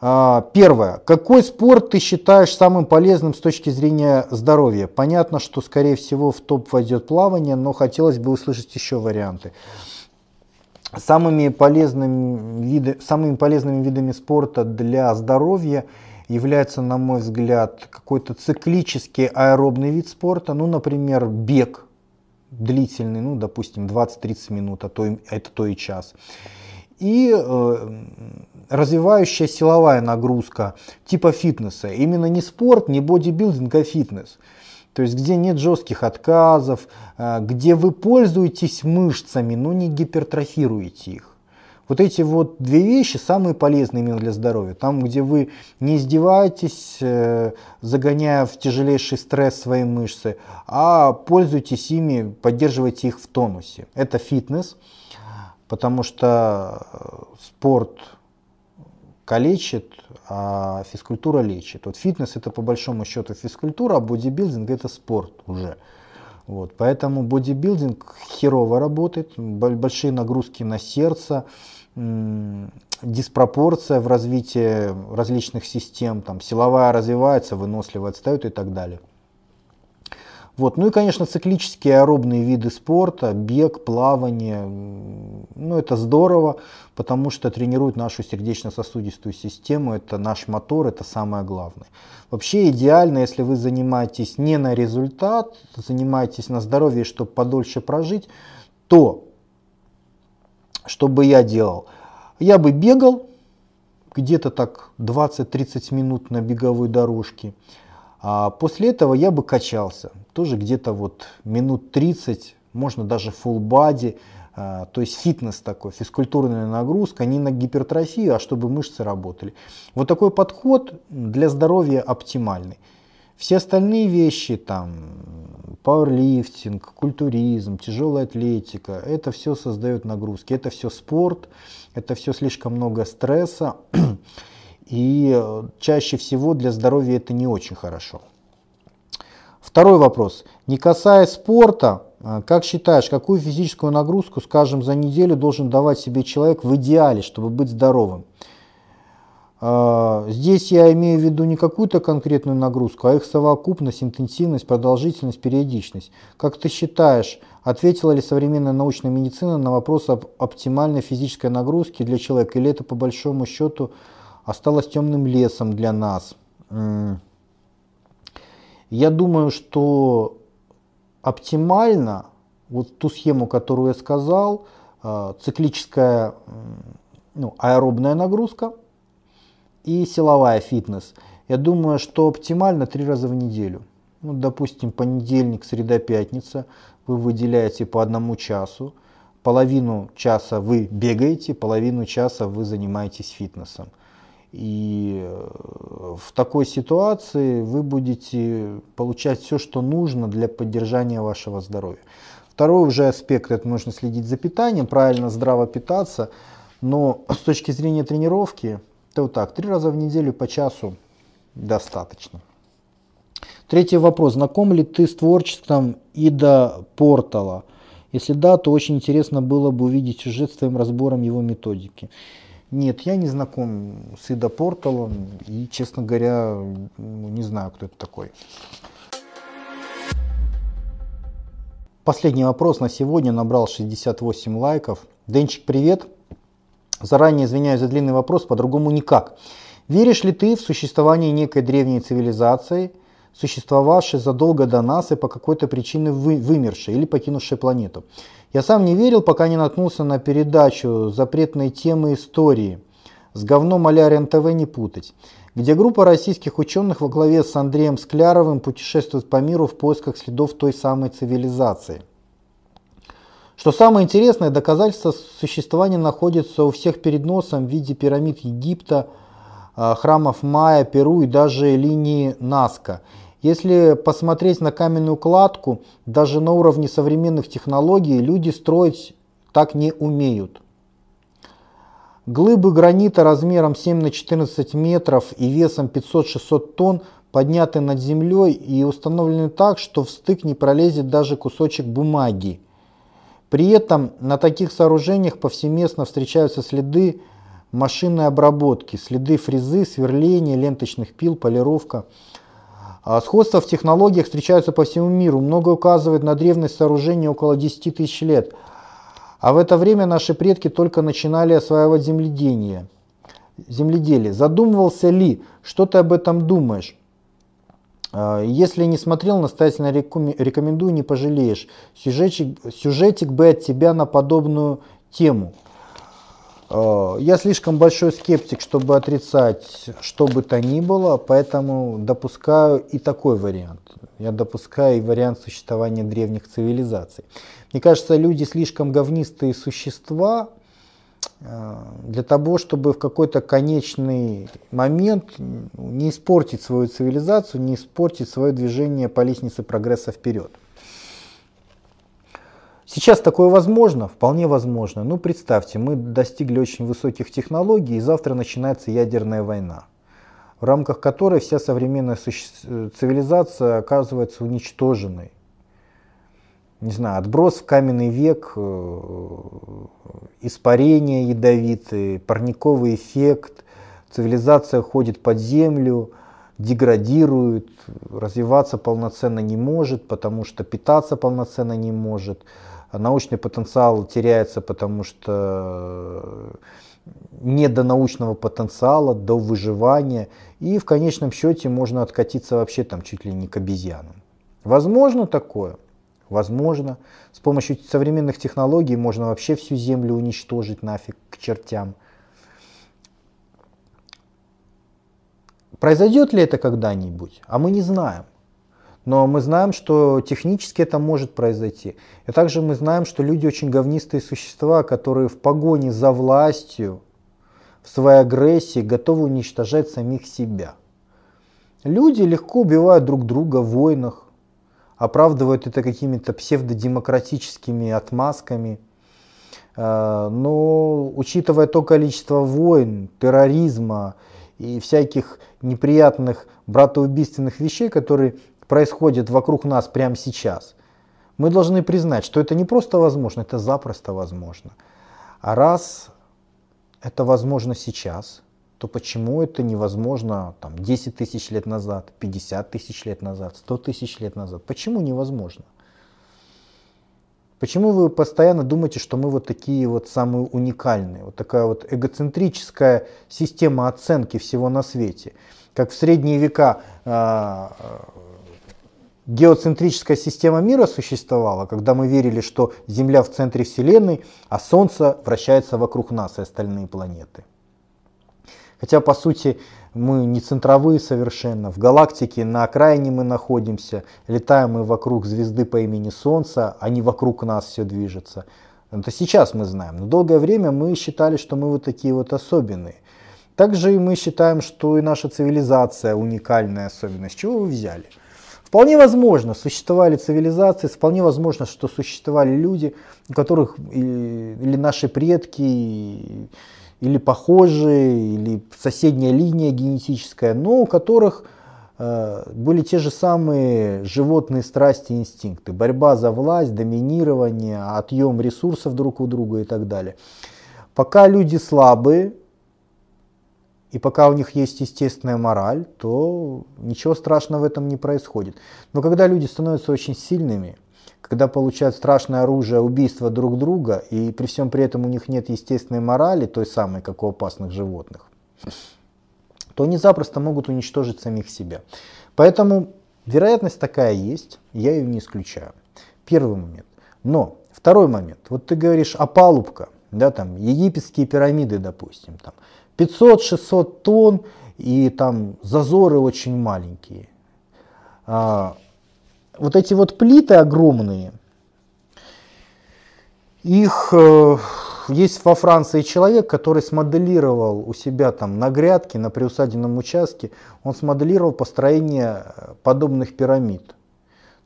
А, первое. Какой спорт ты считаешь самым полезным с точки зрения здоровья? Понятно, что скорее всего в топ войдет плавание, но хотелось бы услышать еще варианты. Самыми полезными, виды, самыми полезными видами спорта для здоровья является, на мой взгляд, какой-то циклический аэробный вид спорта, ну, например, бег длительный, ну, допустим, 20-30 минут, а то, это то и час и э, развивающая силовая нагрузка типа фитнеса. Именно не спорт, не бодибилдинг, а фитнес. То есть где нет жестких отказов, э, где вы пользуетесь мышцами, но не гипертрофируете их. Вот эти вот две вещи самые полезные именно для здоровья. Там, где вы не издеваетесь, э, загоняя в тяжелейший стресс свои мышцы, а пользуйтесь ими, поддерживайте их в тонусе. Это фитнес, потому что спорт калечит, а физкультура лечит. Вот фитнес это по большому счету физкультура, а бодибилдинг это спорт уже. Вот, поэтому бодибилдинг херово работает, большие нагрузки на сердце, диспропорция в развитии различных систем, там, силовая развивается, выносливая отстает и так далее. Вот. Ну и, конечно, циклические аэробные виды спорта, бег, плавание, ну это здорово, потому что тренирует нашу сердечно-сосудистую систему, это наш мотор, это самое главное. Вообще идеально, если вы занимаетесь не на результат, занимаетесь на здоровье, чтобы подольше прожить, то что бы я делал? Я бы бегал где-то так 20-30 минут на беговой дорожке. А после этого я бы качался, тоже где-то вот минут 30, можно даже full body, а, то есть фитнес такой, физкультурная нагрузка, не на гипертрофию, а чтобы мышцы работали. Вот такой подход для здоровья оптимальный. Все остальные вещи, там, пауэрлифтинг, культуризм, тяжелая атлетика, это все создает нагрузки, это все спорт, это все слишком много стресса, и э, чаще всего для здоровья это не очень хорошо. Второй вопрос. Не касаясь спорта, э, как считаешь, какую физическую нагрузку, скажем, за неделю должен давать себе человек в идеале, чтобы быть здоровым? Э, здесь я имею в виду не какую-то конкретную нагрузку, а их совокупность, интенсивность, продолжительность, периодичность. Как ты считаешь, ответила ли современная научная медицина на вопрос об оптимальной физической нагрузке для человека, или это по большому счету осталось темным лесом для нас. Я думаю, что оптимально вот ту схему, которую я сказал, э, циклическая ну, аэробная нагрузка и силовая фитнес. Я думаю, что оптимально три раза в неделю. Ну, допустим, понедельник, среда, пятница вы выделяете по одному часу. Половину часа вы бегаете, половину часа вы занимаетесь фитнесом. И э, в такой ситуации вы будете получать все, что нужно для поддержания вашего здоровья. Второй уже аспект, это нужно следить за питанием, правильно, здраво питаться. Но с точки зрения тренировки, то вот так, три раза в неделю по часу достаточно. Третий вопрос. Знаком ли ты с творчеством Ида Портала? Если да, то очень интересно было бы увидеть сюжет с твоим разбором его методики. Нет, я не знаком с Ида Порталом и, честно говоря, ну, не знаю, кто это такой. Последний вопрос на сегодня набрал 68 лайков. Денчик, привет. Заранее извиняюсь за длинный вопрос, по-другому никак. Веришь ли ты в существование некой древней цивилизации, существовавшей задолго до нас и по какой-то причине вы, вымершей или покинувшей планету? Я сам не верил, пока не наткнулся на передачу запретной темы истории с говном а ТВ не путать, где группа российских ученых во главе с Андреем Скляровым путешествует по миру в поисках следов той самой цивилизации. Что самое интересное, доказательства существования находятся у всех перед носом в виде пирамид Египта, храмов Майя, Перу и даже линии Наска. Если посмотреть на каменную кладку, даже на уровне современных технологий люди строить так не умеют. Глыбы гранита размером 7 на 14 метров и весом 500-600 тонн подняты над землей и установлены так, что в стык не пролезет даже кусочек бумаги. При этом на таких сооружениях повсеместно встречаются следы машинной обработки, следы фрезы, сверления, ленточных пил, полировка. А сходства в технологиях встречаются по всему миру. Много указывает на древность сооружения около 10 тысяч лет. А в это время наши предки только начинали осваивать земледение. земледелие. Задумывался ли, что ты об этом думаешь? А, если не смотрел, настоятельно рекомендую, не пожалеешь. Сюжетик, сюжетик бы от тебя на подобную тему. Э, я слишком большой скептик, чтобы отрицать что бы то ни было, поэтому допускаю и такой вариант. Я допускаю и вариант существования древних цивилизаций. Мне кажется, люди слишком говнистые существа, э, для того, чтобы в какой-то конечный момент не испортить свою цивилизацию, не испортить свое движение по лестнице прогресса вперед. Сейчас такое возможно? Вполне возможно. Ну, представьте, мы достигли очень высоких технологий, и завтра начинается ядерная война, в рамках которой вся современная цивилизация оказывается уничтоженной. Не знаю, отброс в каменный век, э, испарения ядовитые, парниковый эффект, цивилизация ходит под землю, деградирует, развиваться полноценно не может, потому что питаться полноценно не может научный потенциал теряется, потому что не до научного потенциала, до выживания. И в конечном счете можно откатиться вообще там чуть ли не к обезьянам. Возможно такое? Возможно. С помощью современных технологий можно вообще всю Землю уничтожить нафиг к чертям. Произойдет ли это когда-нибудь? А мы не знаем. Но мы знаем, что технически это может произойти. И также мы знаем, что люди очень говнистые существа, которые в погоне за властью, в своей агрессии готовы уничтожать самих себя. Люди легко убивают друг друга в войнах, оправдывают это какими-то псевдодемократическими отмазками. Э, но учитывая то количество войн, терроризма и всяких неприятных братоубийственных вещей, которые происходит вокруг нас прямо сейчас, мы должны признать, что это не просто возможно, это запросто возможно. А раз это возможно сейчас, то почему это невозможно там, 10 тысяч лет назад, 50 тысяч лет назад, 100 тысяч лет назад? Почему невозможно? Почему вы постоянно думаете, что мы вот такие вот самые уникальные? Вот такая вот эгоцентрическая система оценки всего на свете. Как в средние века а, геоцентрическая система мира существовала, когда мы верили, что Земля в центре Вселенной, а Солнце вращается вокруг нас и остальные планеты. Хотя, по сути, мы не центровые совершенно. В галактике на окраине мы находимся, летаем мы вокруг звезды по имени Солнце, а не вокруг нас все движется. Это сейчас мы знаем. Но долгое время мы считали, что мы вот такие вот особенные. Также и мы считаем, что и наша цивилизация уникальная особенность. Чего вы взяли? Вполне возможно, существовали цивилизации, вполне возможно, что существовали люди, у которых или наши предки, или похожие, или соседняя линия генетическая, но у которых э, были те же самые животные страсти и инстинкты. Борьба за власть, доминирование, отъем ресурсов друг у друга и так далее. Пока люди слабые, и пока у них есть естественная мораль, то ничего страшного в этом не происходит. Но когда люди становятся очень сильными, когда получают страшное оружие убийства друг друга, и при всем при этом у них нет естественной морали, той самой, как у опасных животных, то они запросто могут уничтожить самих себя. Поэтому вероятность такая есть, я ее не исключаю. Первый момент. Но второй момент. Вот ты говоришь, опалубка, да, там, египетские пирамиды, допустим, там, 500-600 тонн и там зазоры очень маленькие. А, вот эти вот плиты огромные, их э, есть во Франции человек, который смоделировал у себя там на грядке, на приусадебном участке, он смоделировал построение э, подобных пирамид.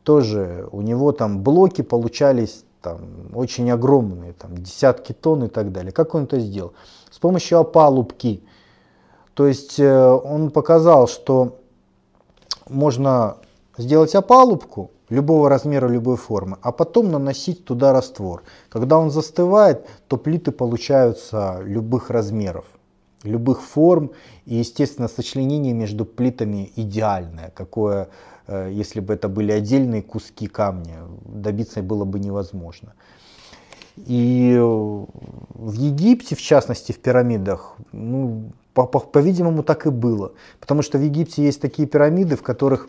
Тоже у него там блоки получались там, очень огромные, там, десятки тонн и так далее. Как он это сделал? Помощью опалубки. То есть э, он показал, что можно сделать опалубку любого размера, любой формы, а потом наносить туда раствор. Когда он застывает, то плиты получаются любых размеров, любых форм, и, естественно, сочленение между плитами идеальное, какое Э, если бы это были отдельные куски камня, добиться было бы невозможно. И в Египте, в частности, в пирамидах, ну, по-видимому, так и было. Потому что в Египте есть такие пирамиды, в которых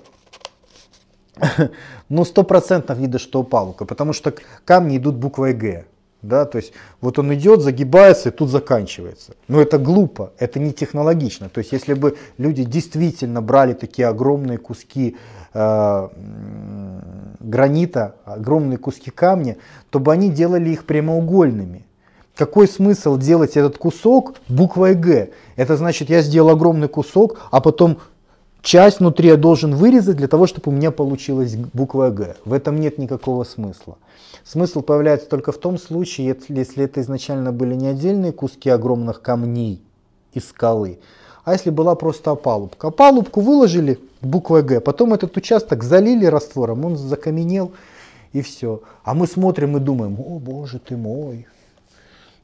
ну, стопроцентно видно, что палка, потому что камни идут буквой Г. Да, то есть вот он идет, загибается и тут заканчивается. Но это глупо, это не технологично. То есть если бы люди действительно брали такие огромные куски э, гранита, огромные куски камня, то бы они делали их прямоугольными. Какой смысл делать этот кусок буквой Г? Это значит, я сделал огромный кусок, а потом часть внутри я должен вырезать для того, чтобы у меня получилась буква Г. В этом нет никакого смысла. Смысл появляется только в том случае, если это изначально были не отдельные куски огромных камней из скалы, а если была просто опалубка. Опалубку выложили буквой Г, потом этот участок залили раствором, он закаменел и все. А мы смотрим и думаем, о боже ты мой,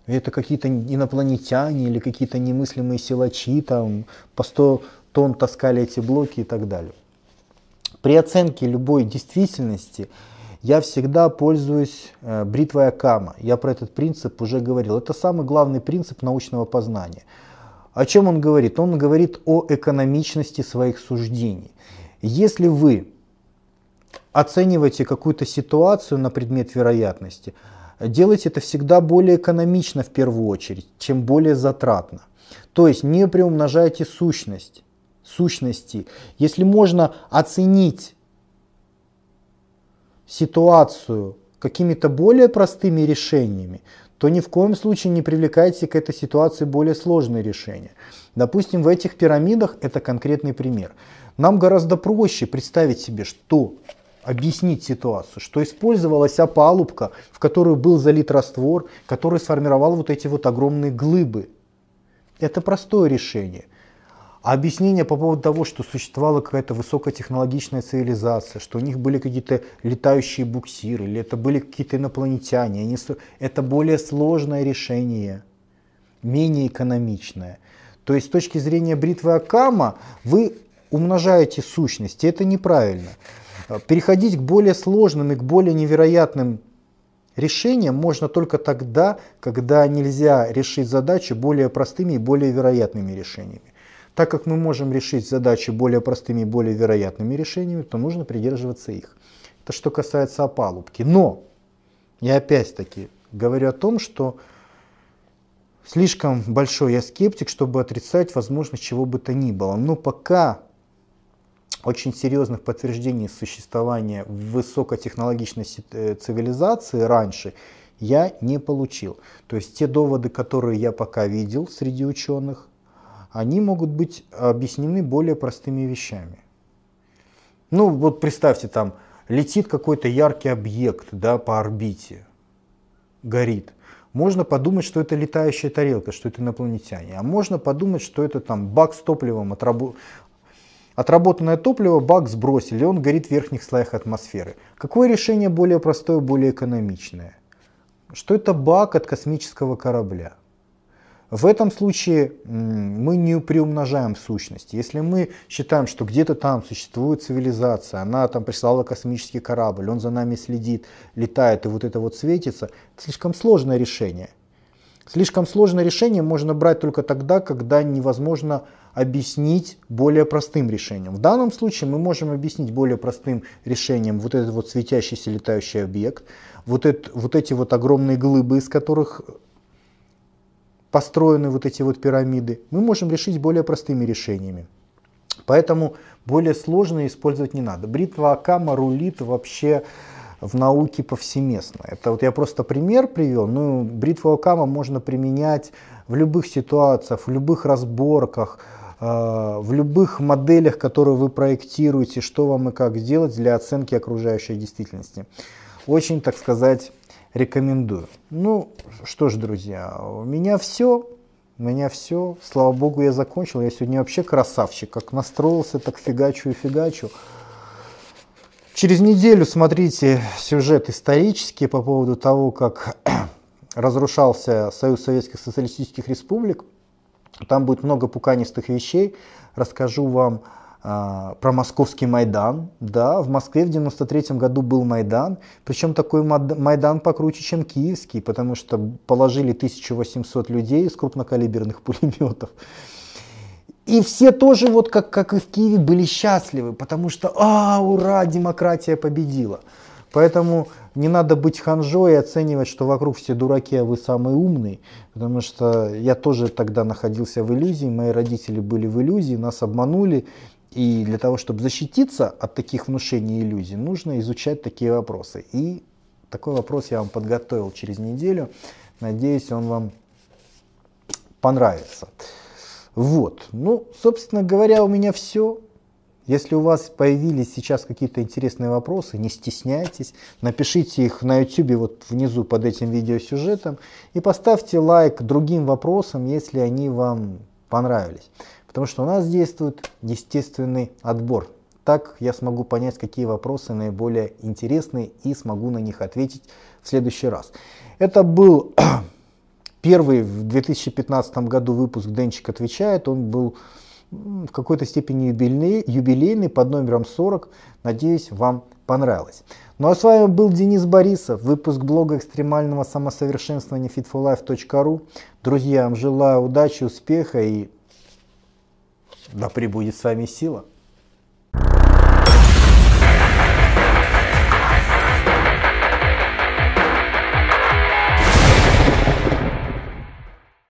это какие-то инопланетяне или какие-то немыслимые силачи, там по 100 тонн таскали эти блоки и так далее. При оценке любой действительности я всегда пользуюсь э, бритвой Акама. Я про этот принцип уже говорил. Это самый главный принцип научного познания. О чем он говорит? Он говорит о экономичности своих суждений. Если вы оцениваете какую-то ситуацию на предмет вероятности, делайте это всегда более экономично в первую очередь, чем более затратно. То есть не приумножайте сущность, сущности. Если можно оценить ситуацию какими-то более простыми решениями, то ни в коем случае не привлекайте к этой ситуации более сложные решения. Допустим, в этих пирамидах это конкретный пример. Нам гораздо проще представить себе, что объяснить ситуацию, что использовалась опалубка, в которую был залит раствор, который сформировал вот эти вот огромные глыбы. Это простое решение. А объяснение по поводу того, что существовала какая-то высокотехнологичная цивилизация, что у них были какие-то летающие буксиры, или это были какие-то инопланетяне, они... это более сложное решение, менее экономичное. То есть с точки зрения бритвы Акама вы умножаете сущности, это неправильно. Переходить к более сложным и к более невероятным решениям можно только тогда, когда нельзя решить задачи более простыми и более вероятными решениями. Так как мы можем решить задачи более простыми и более вероятными решениями, то нужно придерживаться их. Это что касается опалубки. Но я опять-таки говорю о том, что слишком большой я скептик, чтобы отрицать возможность чего бы то ни было. Но пока очень серьезных подтверждений существования высокотехнологичной э, цивилизации раньше я не получил. То есть те доводы, которые я пока видел среди ученых, они могут быть объяснены более простыми вещами. Ну вот представьте, там летит какой-то яркий объект да, по орбите, горит. Можно подумать, что это летающая тарелка, что это инопланетяне. А можно подумать, что это там бак с топливом, отрабо... отработанное топливо, бак сбросили, он горит в верхних слоях атмосферы. Какое решение более простое, более экономичное? Что это бак от космического корабля? В этом случае мы не приумножаем сущность. Если мы считаем, что где-то там существует цивилизация, она там прислала космический корабль, он за нами следит, летает и вот это вот светится, это слишком сложное решение. Слишком сложное решение можно брать только тогда, когда невозможно объяснить более простым решением. В данном случае мы можем объяснить более простым решением вот этот вот светящийся летающий объект, вот, это, вот эти вот огромные глыбы, из которых построены вот эти вот пирамиды, мы можем решить более простыми решениями. Поэтому более сложные использовать не надо. Бритва Акама рулит вообще в науке повсеместно. Это вот я просто пример привел. Ну, бритву Акама можно применять в любых ситуациях, в любых разборках, э, в любых моделях, которые вы проектируете, что вам и как сделать для оценки окружающей действительности. Очень, так сказать, рекомендую. Ну, что ж, друзья, у меня все. У меня все. Слава богу, я закончил. Я сегодня вообще красавчик. Как настроился, так фигачу и фигачу. Через неделю смотрите сюжет исторический по поводу того, как разрушался Союз Советских Социалистических Республик. Там будет много пуканистых вещей. Расскажу вам про московский Майдан. Да, в Москве в 93 году был Майдан, причем такой Майдан покруче, чем киевский, потому что положили 1800 людей из крупнокалиберных пулеметов. И все тоже, вот как, как и в Киеве, были счастливы, потому что, а, ура, демократия победила. Поэтому не надо быть ханжой и оценивать, что вокруг все дураки, а вы самый умный. Потому что я тоже тогда находился в иллюзии, мои родители были в иллюзии, нас обманули. И для того, чтобы защититься от таких внушений и иллюзий, нужно изучать такие вопросы. И такой вопрос я вам подготовил через неделю. Надеюсь, он вам понравится. Вот. Ну, собственно говоря, у меня все. Если у вас появились сейчас какие-то интересные вопросы, не стесняйтесь, напишите их на YouTube вот внизу под этим видеосюжетом и поставьте лайк другим вопросам, если они вам понравились. Потому что у нас действует естественный отбор. Так я смогу понять, какие вопросы наиболее интересные и смогу на них ответить в следующий раз. Это был первый в 2015 году выпуск «Денчик отвечает». Он был в какой-то степени юбилей, юбилейный под номером 40. Надеюсь, вам понравилось. Ну а с вами был Денис Борисов, выпуск блога экстремального самосовершенствования fitforlife.ru. Друзья, вам желаю удачи, успеха и да пребудет с вами сила.